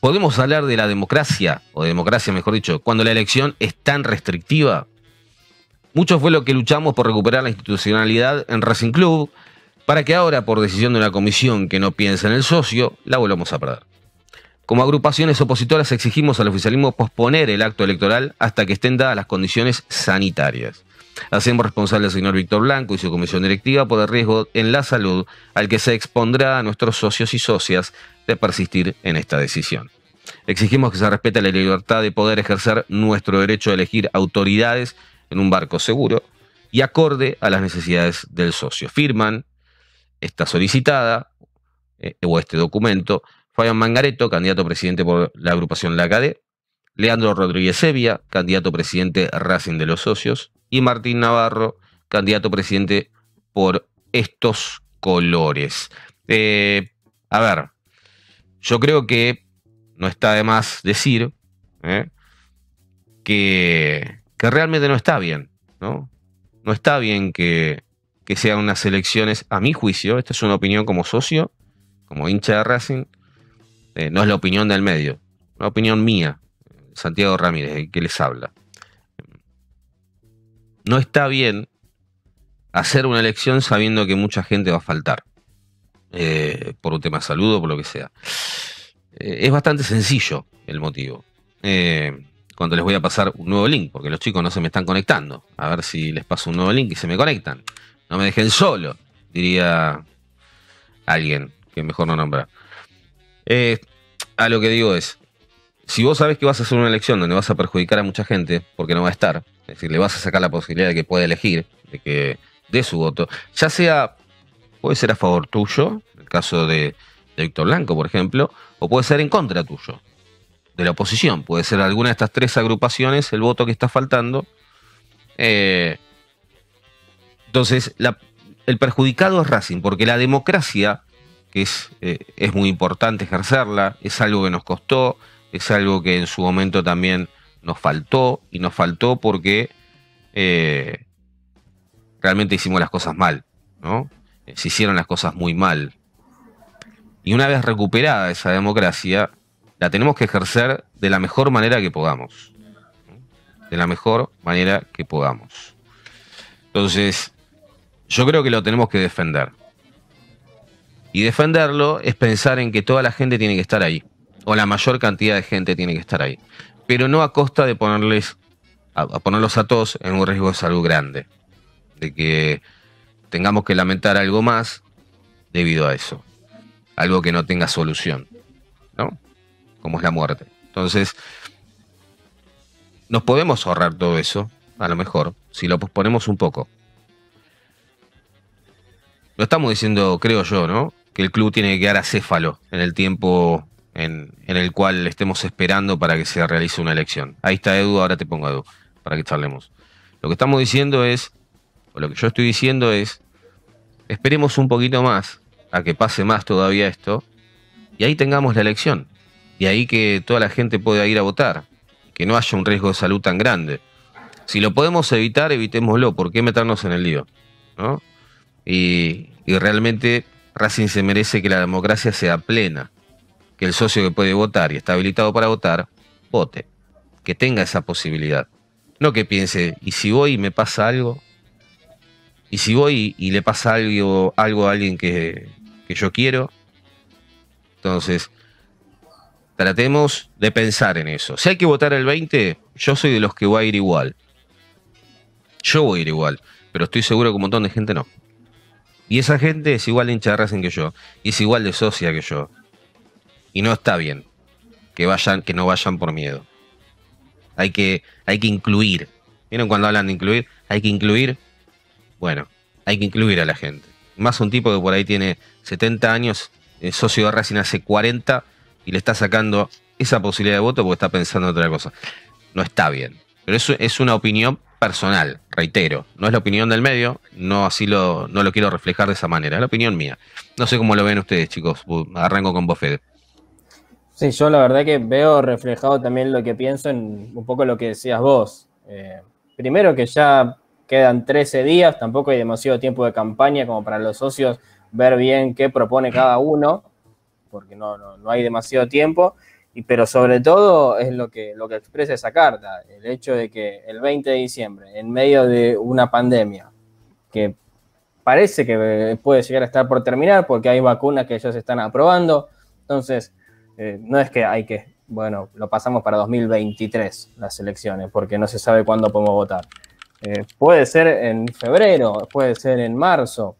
¿Podemos hablar de la democracia, o de democracia mejor dicho, cuando la elección es tan restrictiva? Mucho fue lo que luchamos por recuperar la institucionalidad en Racing Club, para que ahora, por decisión de una comisión que no piensa en el socio, la volvamos a perder. Como agrupaciones opositoras exigimos al oficialismo posponer el acto electoral hasta que estén dadas las condiciones sanitarias. Hacemos responsable al señor Víctor Blanco y su comisión directiva por el riesgo en la salud al que se expondrá a nuestros socios y socias de persistir en esta decisión. Exigimos que se respete la libertad de poder ejercer nuestro derecho a elegir autoridades en un barco seguro y acorde a las necesidades del socio. Firman esta solicitada eh, o este documento Fabián Mangareto, candidato presidente por la agrupación La CADE, Leandro Rodríguez Sevilla, candidato presidente Racing de los Socios, y Martín Navarro, candidato presidente por estos colores. Eh, a ver, yo creo que no está de más decir eh, que, que, realmente no está bien, ¿no? No está bien que, que sean unas elecciones, a mi juicio, esta es una opinión como socio, como hincha de Racing, eh, no es la opinión del medio, una opinión mía, Santiago Ramírez, que les habla. No está bien hacer una elección sabiendo que mucha gente va a faltar, eh, por un tema de salud o por lo que sea. Eh, es bastante sencillo el motivo. cuando les voy a pasar un nuevo link, porque los chicos no se me están conectando. A ver si les paso un nuevo link y se me conectan. No me dejen solo, diría alguien que mejor no nombrar. Eh, a lo que digo es, si vos sabés que vas a hacer una elección donde vas a perjudicar a mucha gente porque no va a estar, es decir, le vas a sacar la posibilidad de que pueda elegir, de que dé su voto, ya sea, puede ser a favor tuyo, en el caso de, Víctor Blanco, por ejemplo, o puede ser en contra tuyo, de la oposición, puede ser alguna de estas tres agrupaciones el voto que está faltando. Eh, entonces, el perjudicado es Racing, porque la democracia que es, eh, es muy importante ejercerla, es algo que nos costó, es algo que en su momento también nos faltó, y nos faltó porque eh, realmente hicimos las cosas mal, ¿no? Se hicieron las cosas muy mal. Y una vez recuperada esa democracia, la tenemos que ejercer de la mejor manera que podamos. De la mejor manera que podamos. Entonces, yo creo que lo tenemos que defender. Y defenderlo es pensar en que toda la gente tiene que estar ahí, o la mayor cantidad de gente tiene que estar ahí, pero no a costa de ponerles, a, ponerlos a todos en un riesgo de salud grande, de que tengamos que lamentar algo más debido a eso, algo que no tenga solución, ¿no? Como es la muerte. Entonces, nos podemos ahorrar todo eso, a lo mejor, si lo posponemos un poco. Lo estamos diciendo, creo yo, ¿no? que el club tiene que quedar acéfalo en el tiempo en, el cual estemos esperando para que se realice una elección. Ahí está Edu, ahora te pongo Edu, para que charlemos. Lo que estamos diciendo es, o lo que yo estoy diciendo es, esperemos un poquito más a que pase más todavía esto, y ahí tengamos la elección. Y ahí que toda la gente pueda ir a votar, que no haya un riesgo de salud tan grande. Si lo podemos evitar, evitémoslo. ¿Por qué meternos en el lío? ¿No? Y, realmente Racing se merece que la democracia sea plena, que el socio que puede votar y está habilitado para votar, vote, que tenga esa posibilidad. No que piense, ¿y si voy y me pasa algo? ¿Y si voy y, le pasa algo, algo a alguien que, que yo quiero? Entonces, tratemos de pensar en eso. Si hay que votar el 20, yo soy de los que voy a ir igual. Yo voy a ir igual, pero estoy seguro que un montón de gente no. Y esa gente es igual de hincha de Racing que yo. Y es igual de socia que yo. Y no está bien que vayan, que no vayan por miedo. Hay que, hay que incluir. ¿Vieron cuando hablan de incluir? Hay que incluir. Bueno, hay que incluir a la gente. Más un tipo que por ahí tiene 70 años, es socio de Racing hace 40 y le está sacando esa posibilidad de voto porque está pensando en otra cosa. No está bien. Pero eso es una opinión personal, reitero. No es la opinión del medio, no así lo, no lo quiero reflejar de esa manera, es la opinión mía. No sé cómo lo ven ustedes, chicos. Arranco con vos, Fede. Sí, yo la verdad que veo reflejado también lo que pienso en un poco lo que decías vos. Eh, primero que ya quedan 13 días, tampoco hay demasiado tiempo de campaña como para los socios ver bien qué propone cada uno, porque no, no, hay demasiado tiempo. Y, pero sobre todo es lo que, lo que expresa esa carta, el hecho de que el 20 de diciembre, en medio de una pandemia que parece que puede llegar a estar por terminar porque hay vacunas que ya se están aprobando, entonces eh, no es que hay que, bueno, lo pasamos para 2023 las elecciones, porque no se sabe cuándo podemos votar. Eh, puede ser en febrero, puede ser en marzo.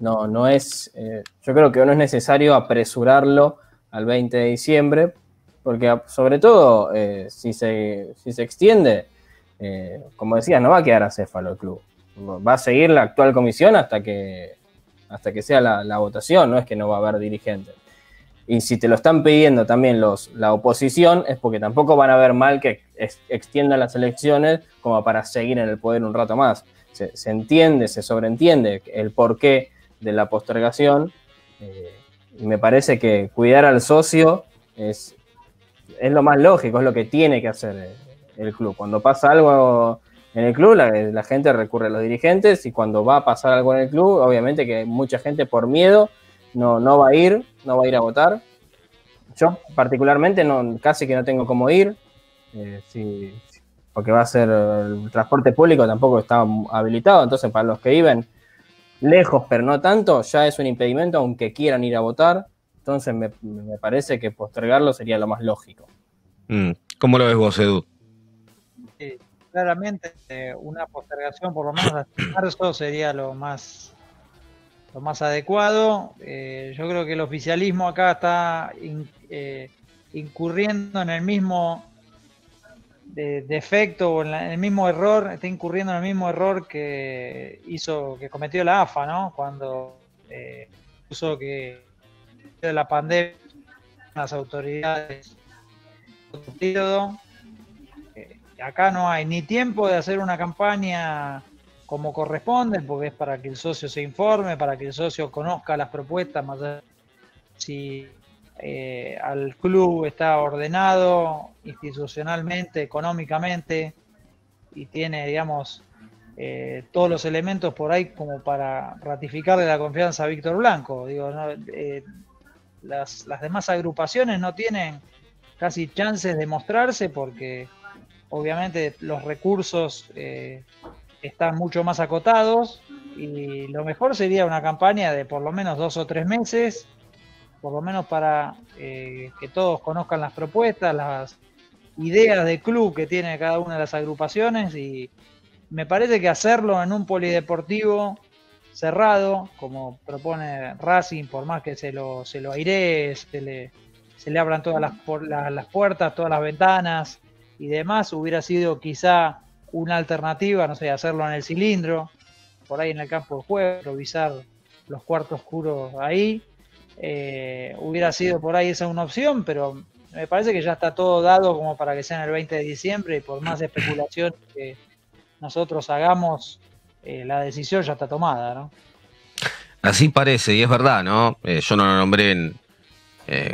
No, no es, eh, yo creo que no es necesario apresurarlo al 20 de diciembre, porque sobre todo si, se, si se extiende, como decía, no va a quedar acéfalo el club. Va a seguir la actual comisión hasta que, hasta que sea la, la votación, no es que no va a haber dirigentes. Y si te lo están pidiendo también los, la oposición, es porque tampoco van a ver mal que extiendan las elecciones como para seguir en el poder un rato más. Se, entiende, se sobreentiende el porqué de la postergación. Eh, y me parece que cuidar al socio es, es lo más lógico, es lo que tiene que hacer el, club. Cuando pasa algo en el club, la, la, gente recurre a los dirigentes y cuando va a pasar algo en el club, obviamente que mucha gente por miedo no, no va a ir, no va a ir a votar. Yo particularmente no, casi que no tengo cómo ir, eh, porque va a ser el transporte público tampoco está habilitado, entonces para los que viven lejos pero no tanto, ya es un impedimento aunque quieran ir a votar, entonces me, parece que postergarlo sería lo más lógico. Mm, ¿Cómo lo ves vos, Edu? claramente eh, una postergación por lo menos hasta marzo sería lo más lo más adecuado. Eh, yo creo que el oficialismo acá está eh, incurriendo en el mismo defecto o en, el mismo error, está incurriendo en el mismo error que hizo, que cometió la AFA, ¿no? Cuando eh, puso que de la pandemia las autoridades periodo. acá no hay ni tiempo de hacer una campaña como corresponde, porque es para que el socio se informe, para que el socio conozca las propuestas, más si eh, al club está ordenado institucionalmente, económicamente, y tiene, digamos, eh, todos los elementos por ahí como para ratificarle la confianza a Víctor Blanco. Digo, eh, las, las demás agrupaciones no tienen casi chances de mostrarse porque obviamente los recursos están mucho más acotados y lo mejor sería una campaña de por lo menos dos o tres meses, por lo menos para eh, que todos conozcan las propuestas, las ideas de club que tiene cada una de las agrupaciones y me parece que hacerlo en un polideportivo cerrado, como propone Racing, por más que se lo, se lo airee, se le, se le abran todas las, las puertas, todas las ventanas y demás, hubiera sido quizá una alternativa, no sé, hacerlo en el cilindro, por ahí en el campo de juego, improvisar los cuartos oscuros ahí. Eh, hubiera sido por ahí esa una opción, pero me parece que ya está todo dado como para que sea en el 20 de diciembre y por más especulación que nosotros hagamos, eh, la decisión ya está tomada, ¿no? Así parece, y es verdad, ¿no? Eh, yo no lo nombré en,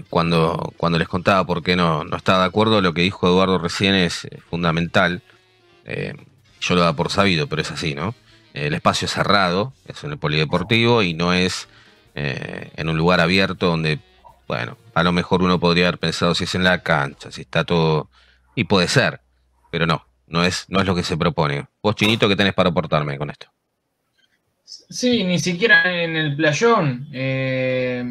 cuando, cuando les contaba por qué no, no estaba de acuerdo, lo que dijo Eduardo recién es fundamental. Eh, yo lo da por sabido, pero es así, ¿no? El espacio es cerrado, es en el polideportivo y no es eh, en un lugar abierto donde, bueno, a lo mejor uno podría haber pensado si es en la cancha, si está todo. Y puede ser, pero no, no es, no es lo que se propone. Vos, Chinito, ¿qué tenés para aportarme con esto? Sí, ni siquiera en el playón. Eh,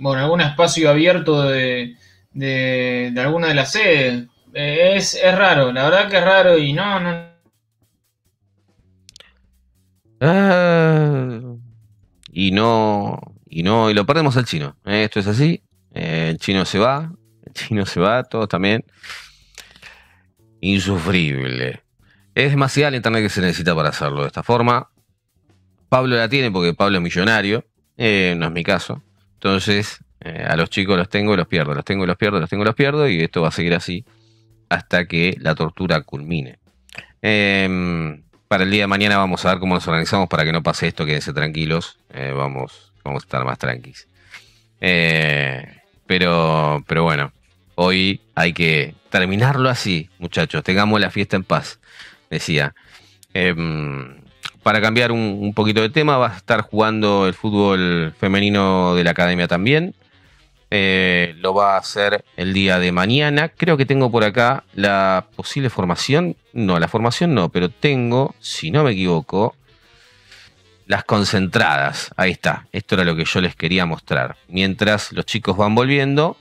bueno, algún espacio abierto de, de, de alguna de las sedes es, es raro, la verdad que es raro y no, no. Ah, y no, y no, y lo perdemos al chino. ¿eh? Esto es así. Eh, el chino se va, el chino se va, todos también. Insufrible. Es demasiada la internet que se necesita para hacerlo de esta forma. Pablo la tiene porque Pablo es millonario. Eh, no es mi caso. Entonces, a los chicos los tengo y los pierdo, los tengo y los pierdo, los tengo y los pierdo. Y esto va a seguir así hasta que la tortura culmine. Em, para el día de mañana vamos a ver cómo nos organizamos para que no pase esto, quédense tranquilos. Eh, vamos, vamos a estar más tranquilos. Eh, pero, pero bueno, hoy hay que terminarlo así, muchachos. Tengamos la fiesta en paz, decía. Em, para cambiar un, poquito de tema, va a estar jugando el fútbol femenino de la academia también. Eh, lo va a hacer el día de mañana. Creo que tengo por acá la posible formación. No, la formación no, pero tengo, si no me equivoco, las concentradas. Ahí está. Esto era lo que yo les quería mostrar. Mientras los chicos van volviendo,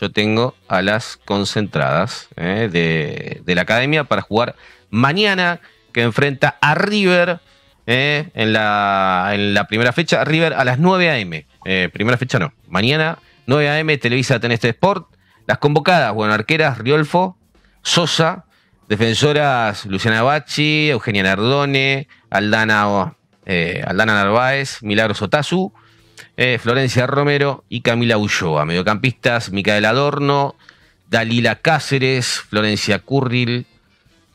yo tengo a las concentradas eh, de, la academia para jugar mañana que enfrenta a River eh, en, la, primera fecha. River a las 9 a.m. Eh, primera fecha no. Mañana 9 a.m. Televisa Teneste Sport. Las convocadas, bueno, arqueras Riolfo, Sosa, defensoras Luciana Bacci, Eugenia Nardone, Aldana, Aldana Narváez, Milagros Otazu, eh, Florencia Romero y Camila Ulloa. Mediocampistas, Micael Adorno, Dalila Cáceres, Florencia Curril,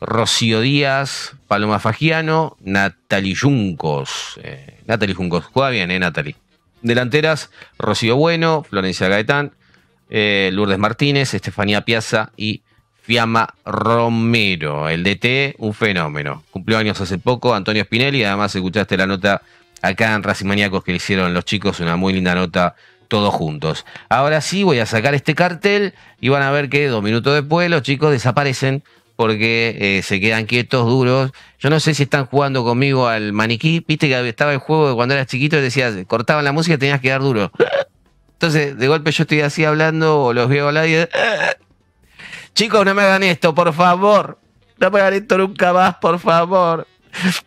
Rocío Díaz, Paloma Fagiano, Natalie Juncos. Eh, Natalie Juncos, juega bien, ¿eh, Natalie? Delanteras, Rocío Bueno, Florencia Gaetán, eh, Lourdes Martínez, Estefanía Piazza y Fiamma Romero. El DT, un fenómeno. Cumplió años hace poco, Antonio Spinelli. Además, escuchaste la nota acá en Racing Maníacos que le hicieron los chicos, una muy linda nota todos juntos. Ahora sí, voy a sacar este cartel y van a ver que dos minutos después los chicos desaparecen porque eh, se quedan quietos, duros. Yo no sé si están jugando conmigo al maniquí. Viste que estaba el juego de cuando eras chiquito y decías, cortaban la música y tenías que dar duro. Entonces, de golpe yo estoy así hablando o los veo lado y... Chicos, no me hagan esto, por favor. No me hagan esto nunca más, por favor.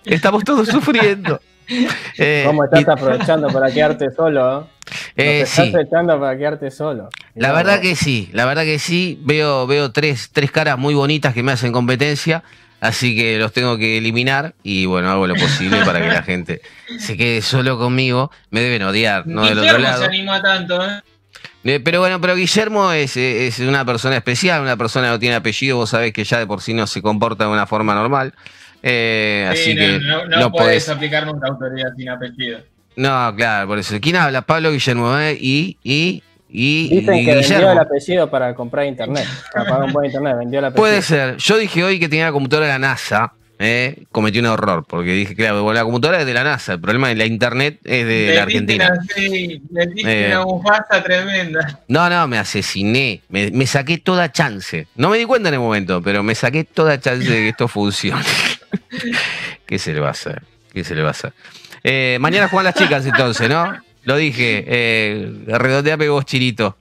Estamos todos sufriendo. Eh, ¿Cómo estás y... aprovechando para quedarte solo? ¿eh? Eh, estás sí. aprovechando para quedarte solo. La verdad que sí, la verdad que sí. Veo, veo tres, tres caras muy bonitas que me hacen competencia, así que los tengo que eliminar y bueno, hago lo posible para que la gente se quede solo conmigo. Me deben odiar, no del otro lado. se anima tanto, ¿eh? Pero bueno, pero Guillermo es, es, una persona especial, una persona que no tiene apellido, vos sabés que ya de por sí no se comporta de una forma normal. Eh, sí, así no, que no, no, no podés podés. aplicar nunca autoridad sin apellido. No, claro, por eso. ¿Quién habla? Pablo Guillermo, ¿eh? Y, y, y, Dicen y que vendió el Guillermo. apellido para comprar internet. Para pagar un buen internet, vendió el apellido. Puede ser. Yo dije hoy que tenía la computadora de la NASA. ¿eh? Cometí un error, porque dije, claro, bueno, la computadora es de la NASA. El problema es la internet es de Le la diste Argentina. una- sí, le diste Eh. una tremenda. No, no, me asesiné. Me, me saqué toda chance. No me di cuenta en el momento, pero me saqué toda chance de que esto funcione. ¿Qué se le va a hacer? ¿Qué se le va a hacer? Eh, mañana juegan las chicas entonces, ¿no? Lo dije. Eh, redondeame vos, Chirito.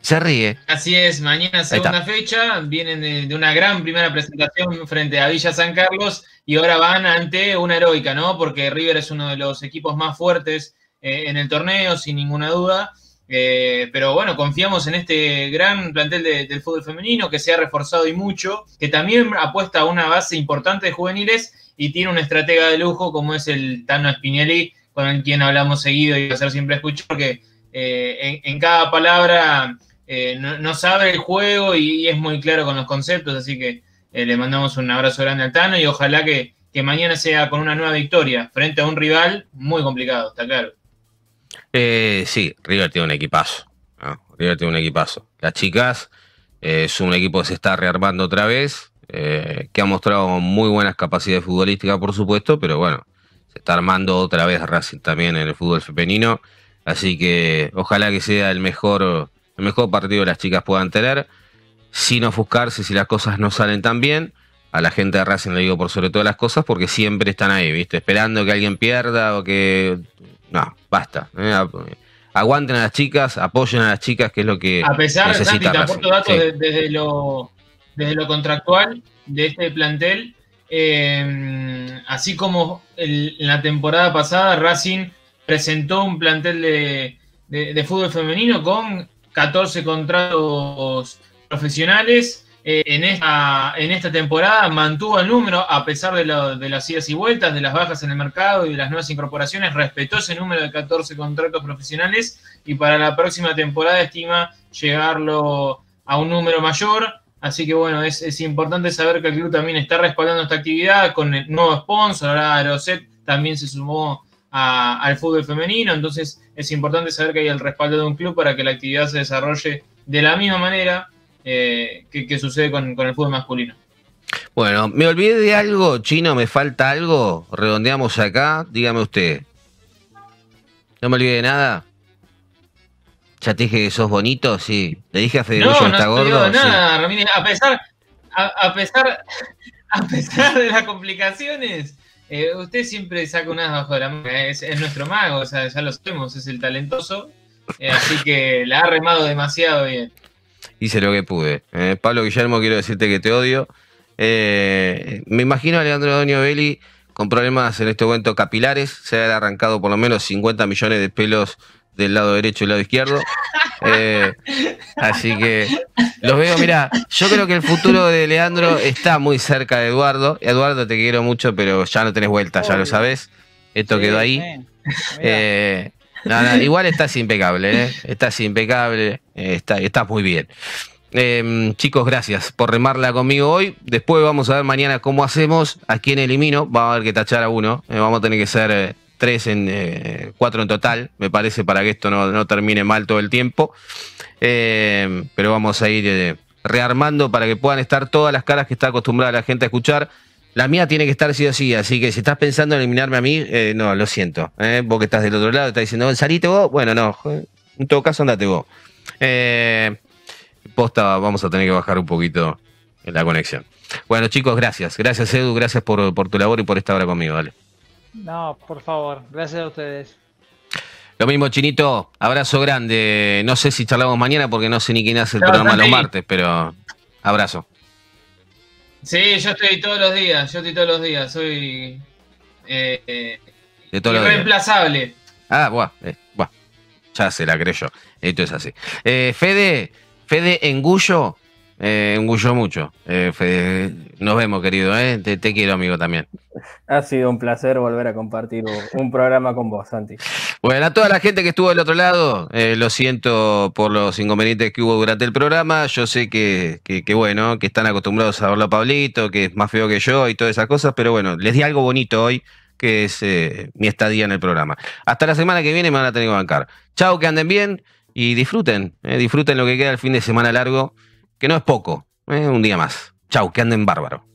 Se ríe. Así es, mañana segunda fecha, vienen de, de una gran primera presentación frente a Villa San Carlos y ahora van ante una heroica, ¿no? Porque River es uno de los equipos más fuertes eh, en el torneo, sin ninguna duda. Eh, pero bueno, confiamos en este gran plantel de- del fútbol femenino que se ha reforzado y mucho, que también apuesta a una base importante de juveniles y tiene un estratega de lujo como es el Tano Spinelli, con el quien hablamos seguido y va a ser siempre escuchar, porque eh, en, cada palabra eh, no, sabe el juego y, es muy claro con los conceptos, así que eh, le mandamos un abrazo grande al Tano y ojalá que mañana sea con una nueva victoria frente a un rival muy complicado, está claro. Eh, sí, River tiene un equipazo. ¿no? River tiene un equipazo. Las chicas eh, es un equipo que se está rearmando otra vez, eh, que ha mostrado muy buenas capacidades futbolísticas, por supuesto, pero bueno, se está armando otra vez Racing también en el fútbol femenino. Así que ojalá que sea el mejor, el mejor partido que las chicas puedan tener, sin ofuscarse si las cosas no salen tan bien. A la gente de Racing le digo por sobre todas las cosas, porque siempre están ahí, ¿viste? Esperando que alguien pierda o que no, basta. ¿eh? Aguanten a las chicas, apoyen a las chicas, que es lo que A pesar, Santi, te aporto datos Sí. de- desde, lo, desde lo contractual de este plantel. Eh, así como el- en la temporada pasada Racing presentó un plantel de, de- de fútbol femenino con 14 contratos profesionales. Eh, en, esta, en esta temporada mantuvo el número a pesar de, lo- de las idas y vueltas, de las bajas en el mercado y de las nuevas incorporaciones. Respetó ese número de 14 contratos profesionales y para la próxima temporada estima llegarlo a un número mayor. Así que bueno, es, importante saber que el club también está respaldando esta actividad con el nuevo sponsor, ahora Aeroset también se sumó al fútbol femenino, entonces es importante saber que hay el respaldo de un club para que la actividad se desarrolle de la misma manera eh, que, que, sucede con, con el fútbol masculino. Bueno, me olvidé de algo, chino, me falta algo, redondeamos acá, dígame usted. No me olvidé de nada. Ya te dije que sos bonito, sí. Le dije a Federico no, que está no gordo. No, nada, sí. Ramírez. A pesar, a, a, pesar, a pesar de las complicaciones, eh, usted siempre saca unas bajo de la. Es, es, nuestro mago, o sea, ya lo sabemos, es el talentoso. Eh, así que la ha remado demasiado bien. Hice lo que pude. Eh, Pablo Guillermo, quiero decirte que te odio. Eh, me imagino a Leandro Doño Belli con problemas en este momento capilares. Se ha arrancado por lo menos 50 millones de pelos del lado derecho y del lado izquierdo. Eh, así que los veo, mira, yo creo que el futuro de Leandro está muy cerca de Eduardo. Eduardo, te quiero mucho, pero ya no tenés vuelta, ya lo sabes. Esto sí, quedó ahí. Eh, no, igual estás impecable, ¿eh? estás impecable, está, estás muy bien. Eh, chicos, gracias por remarla conmigo hoy. Después vamos a ver mañana cómo hacemos, a quién elimino. Vamos a ver que tachar a uno. Eh, vamos a tener que ser eh, tres en cuatro en total, me parece, para que esto no, no termine mal todo el tiempo. Eh, pero vamos a ir rearmando para que puedan estar todas las caras que está acostumbrada la gente a escuchar. La mía tiene que estar sí o sí, así que si estás pensando en eliminarme a mí, eh, no, lo siento. Vos que estás del otro lado, estás diciendo, salite vos. Bueno, no, en todo caso, andate vos. posta, vamos a tener que bajar un poquito en la conexión. Bueno, chicos, gracias. Gracias, Edu, gracias por, por tu labor y por estar ahora conmigo, dale. No, por favor, gracias a ustedes. Lo mismo, Chinito, abrazo grande. No sé si charlamos mañana porque no sé ni quién hace el no, programa los martes, pero abrazo. Sí, yo estoy todos los días, yo estoy todos los días, soy eh, de todos irreemplazable. Los días. Ah, buah, eh, buah, ya se la creo yo. Esto es así. Eh, Fede, Fede Engullo, eh, engullo mucho. Eh, Fede, nos vemos, querido. Eh. Te, te, quiero, amigo, también. Ha sido un placer volver a compartir un programa con vos, Santi. Bueno, a toda la gente que estuvo del otro lado, eh, lo siento por los inconvenientes que hubo durante el programa. Yo sé que, que, que, bueno, que están acostumbrados a verlo a Pablito, que es más feo que yo y todas esas cosas, pero bueno, les di algo bonito hoy, que es eh, mi estadía en el programa. Hasta la semana que viene me van a tener que bancar. Chao, que anden bien y disfruten, eh, disfruten lo que queda el fin de semana largo que no es poco, un día más. Chau, que anden bárbaro.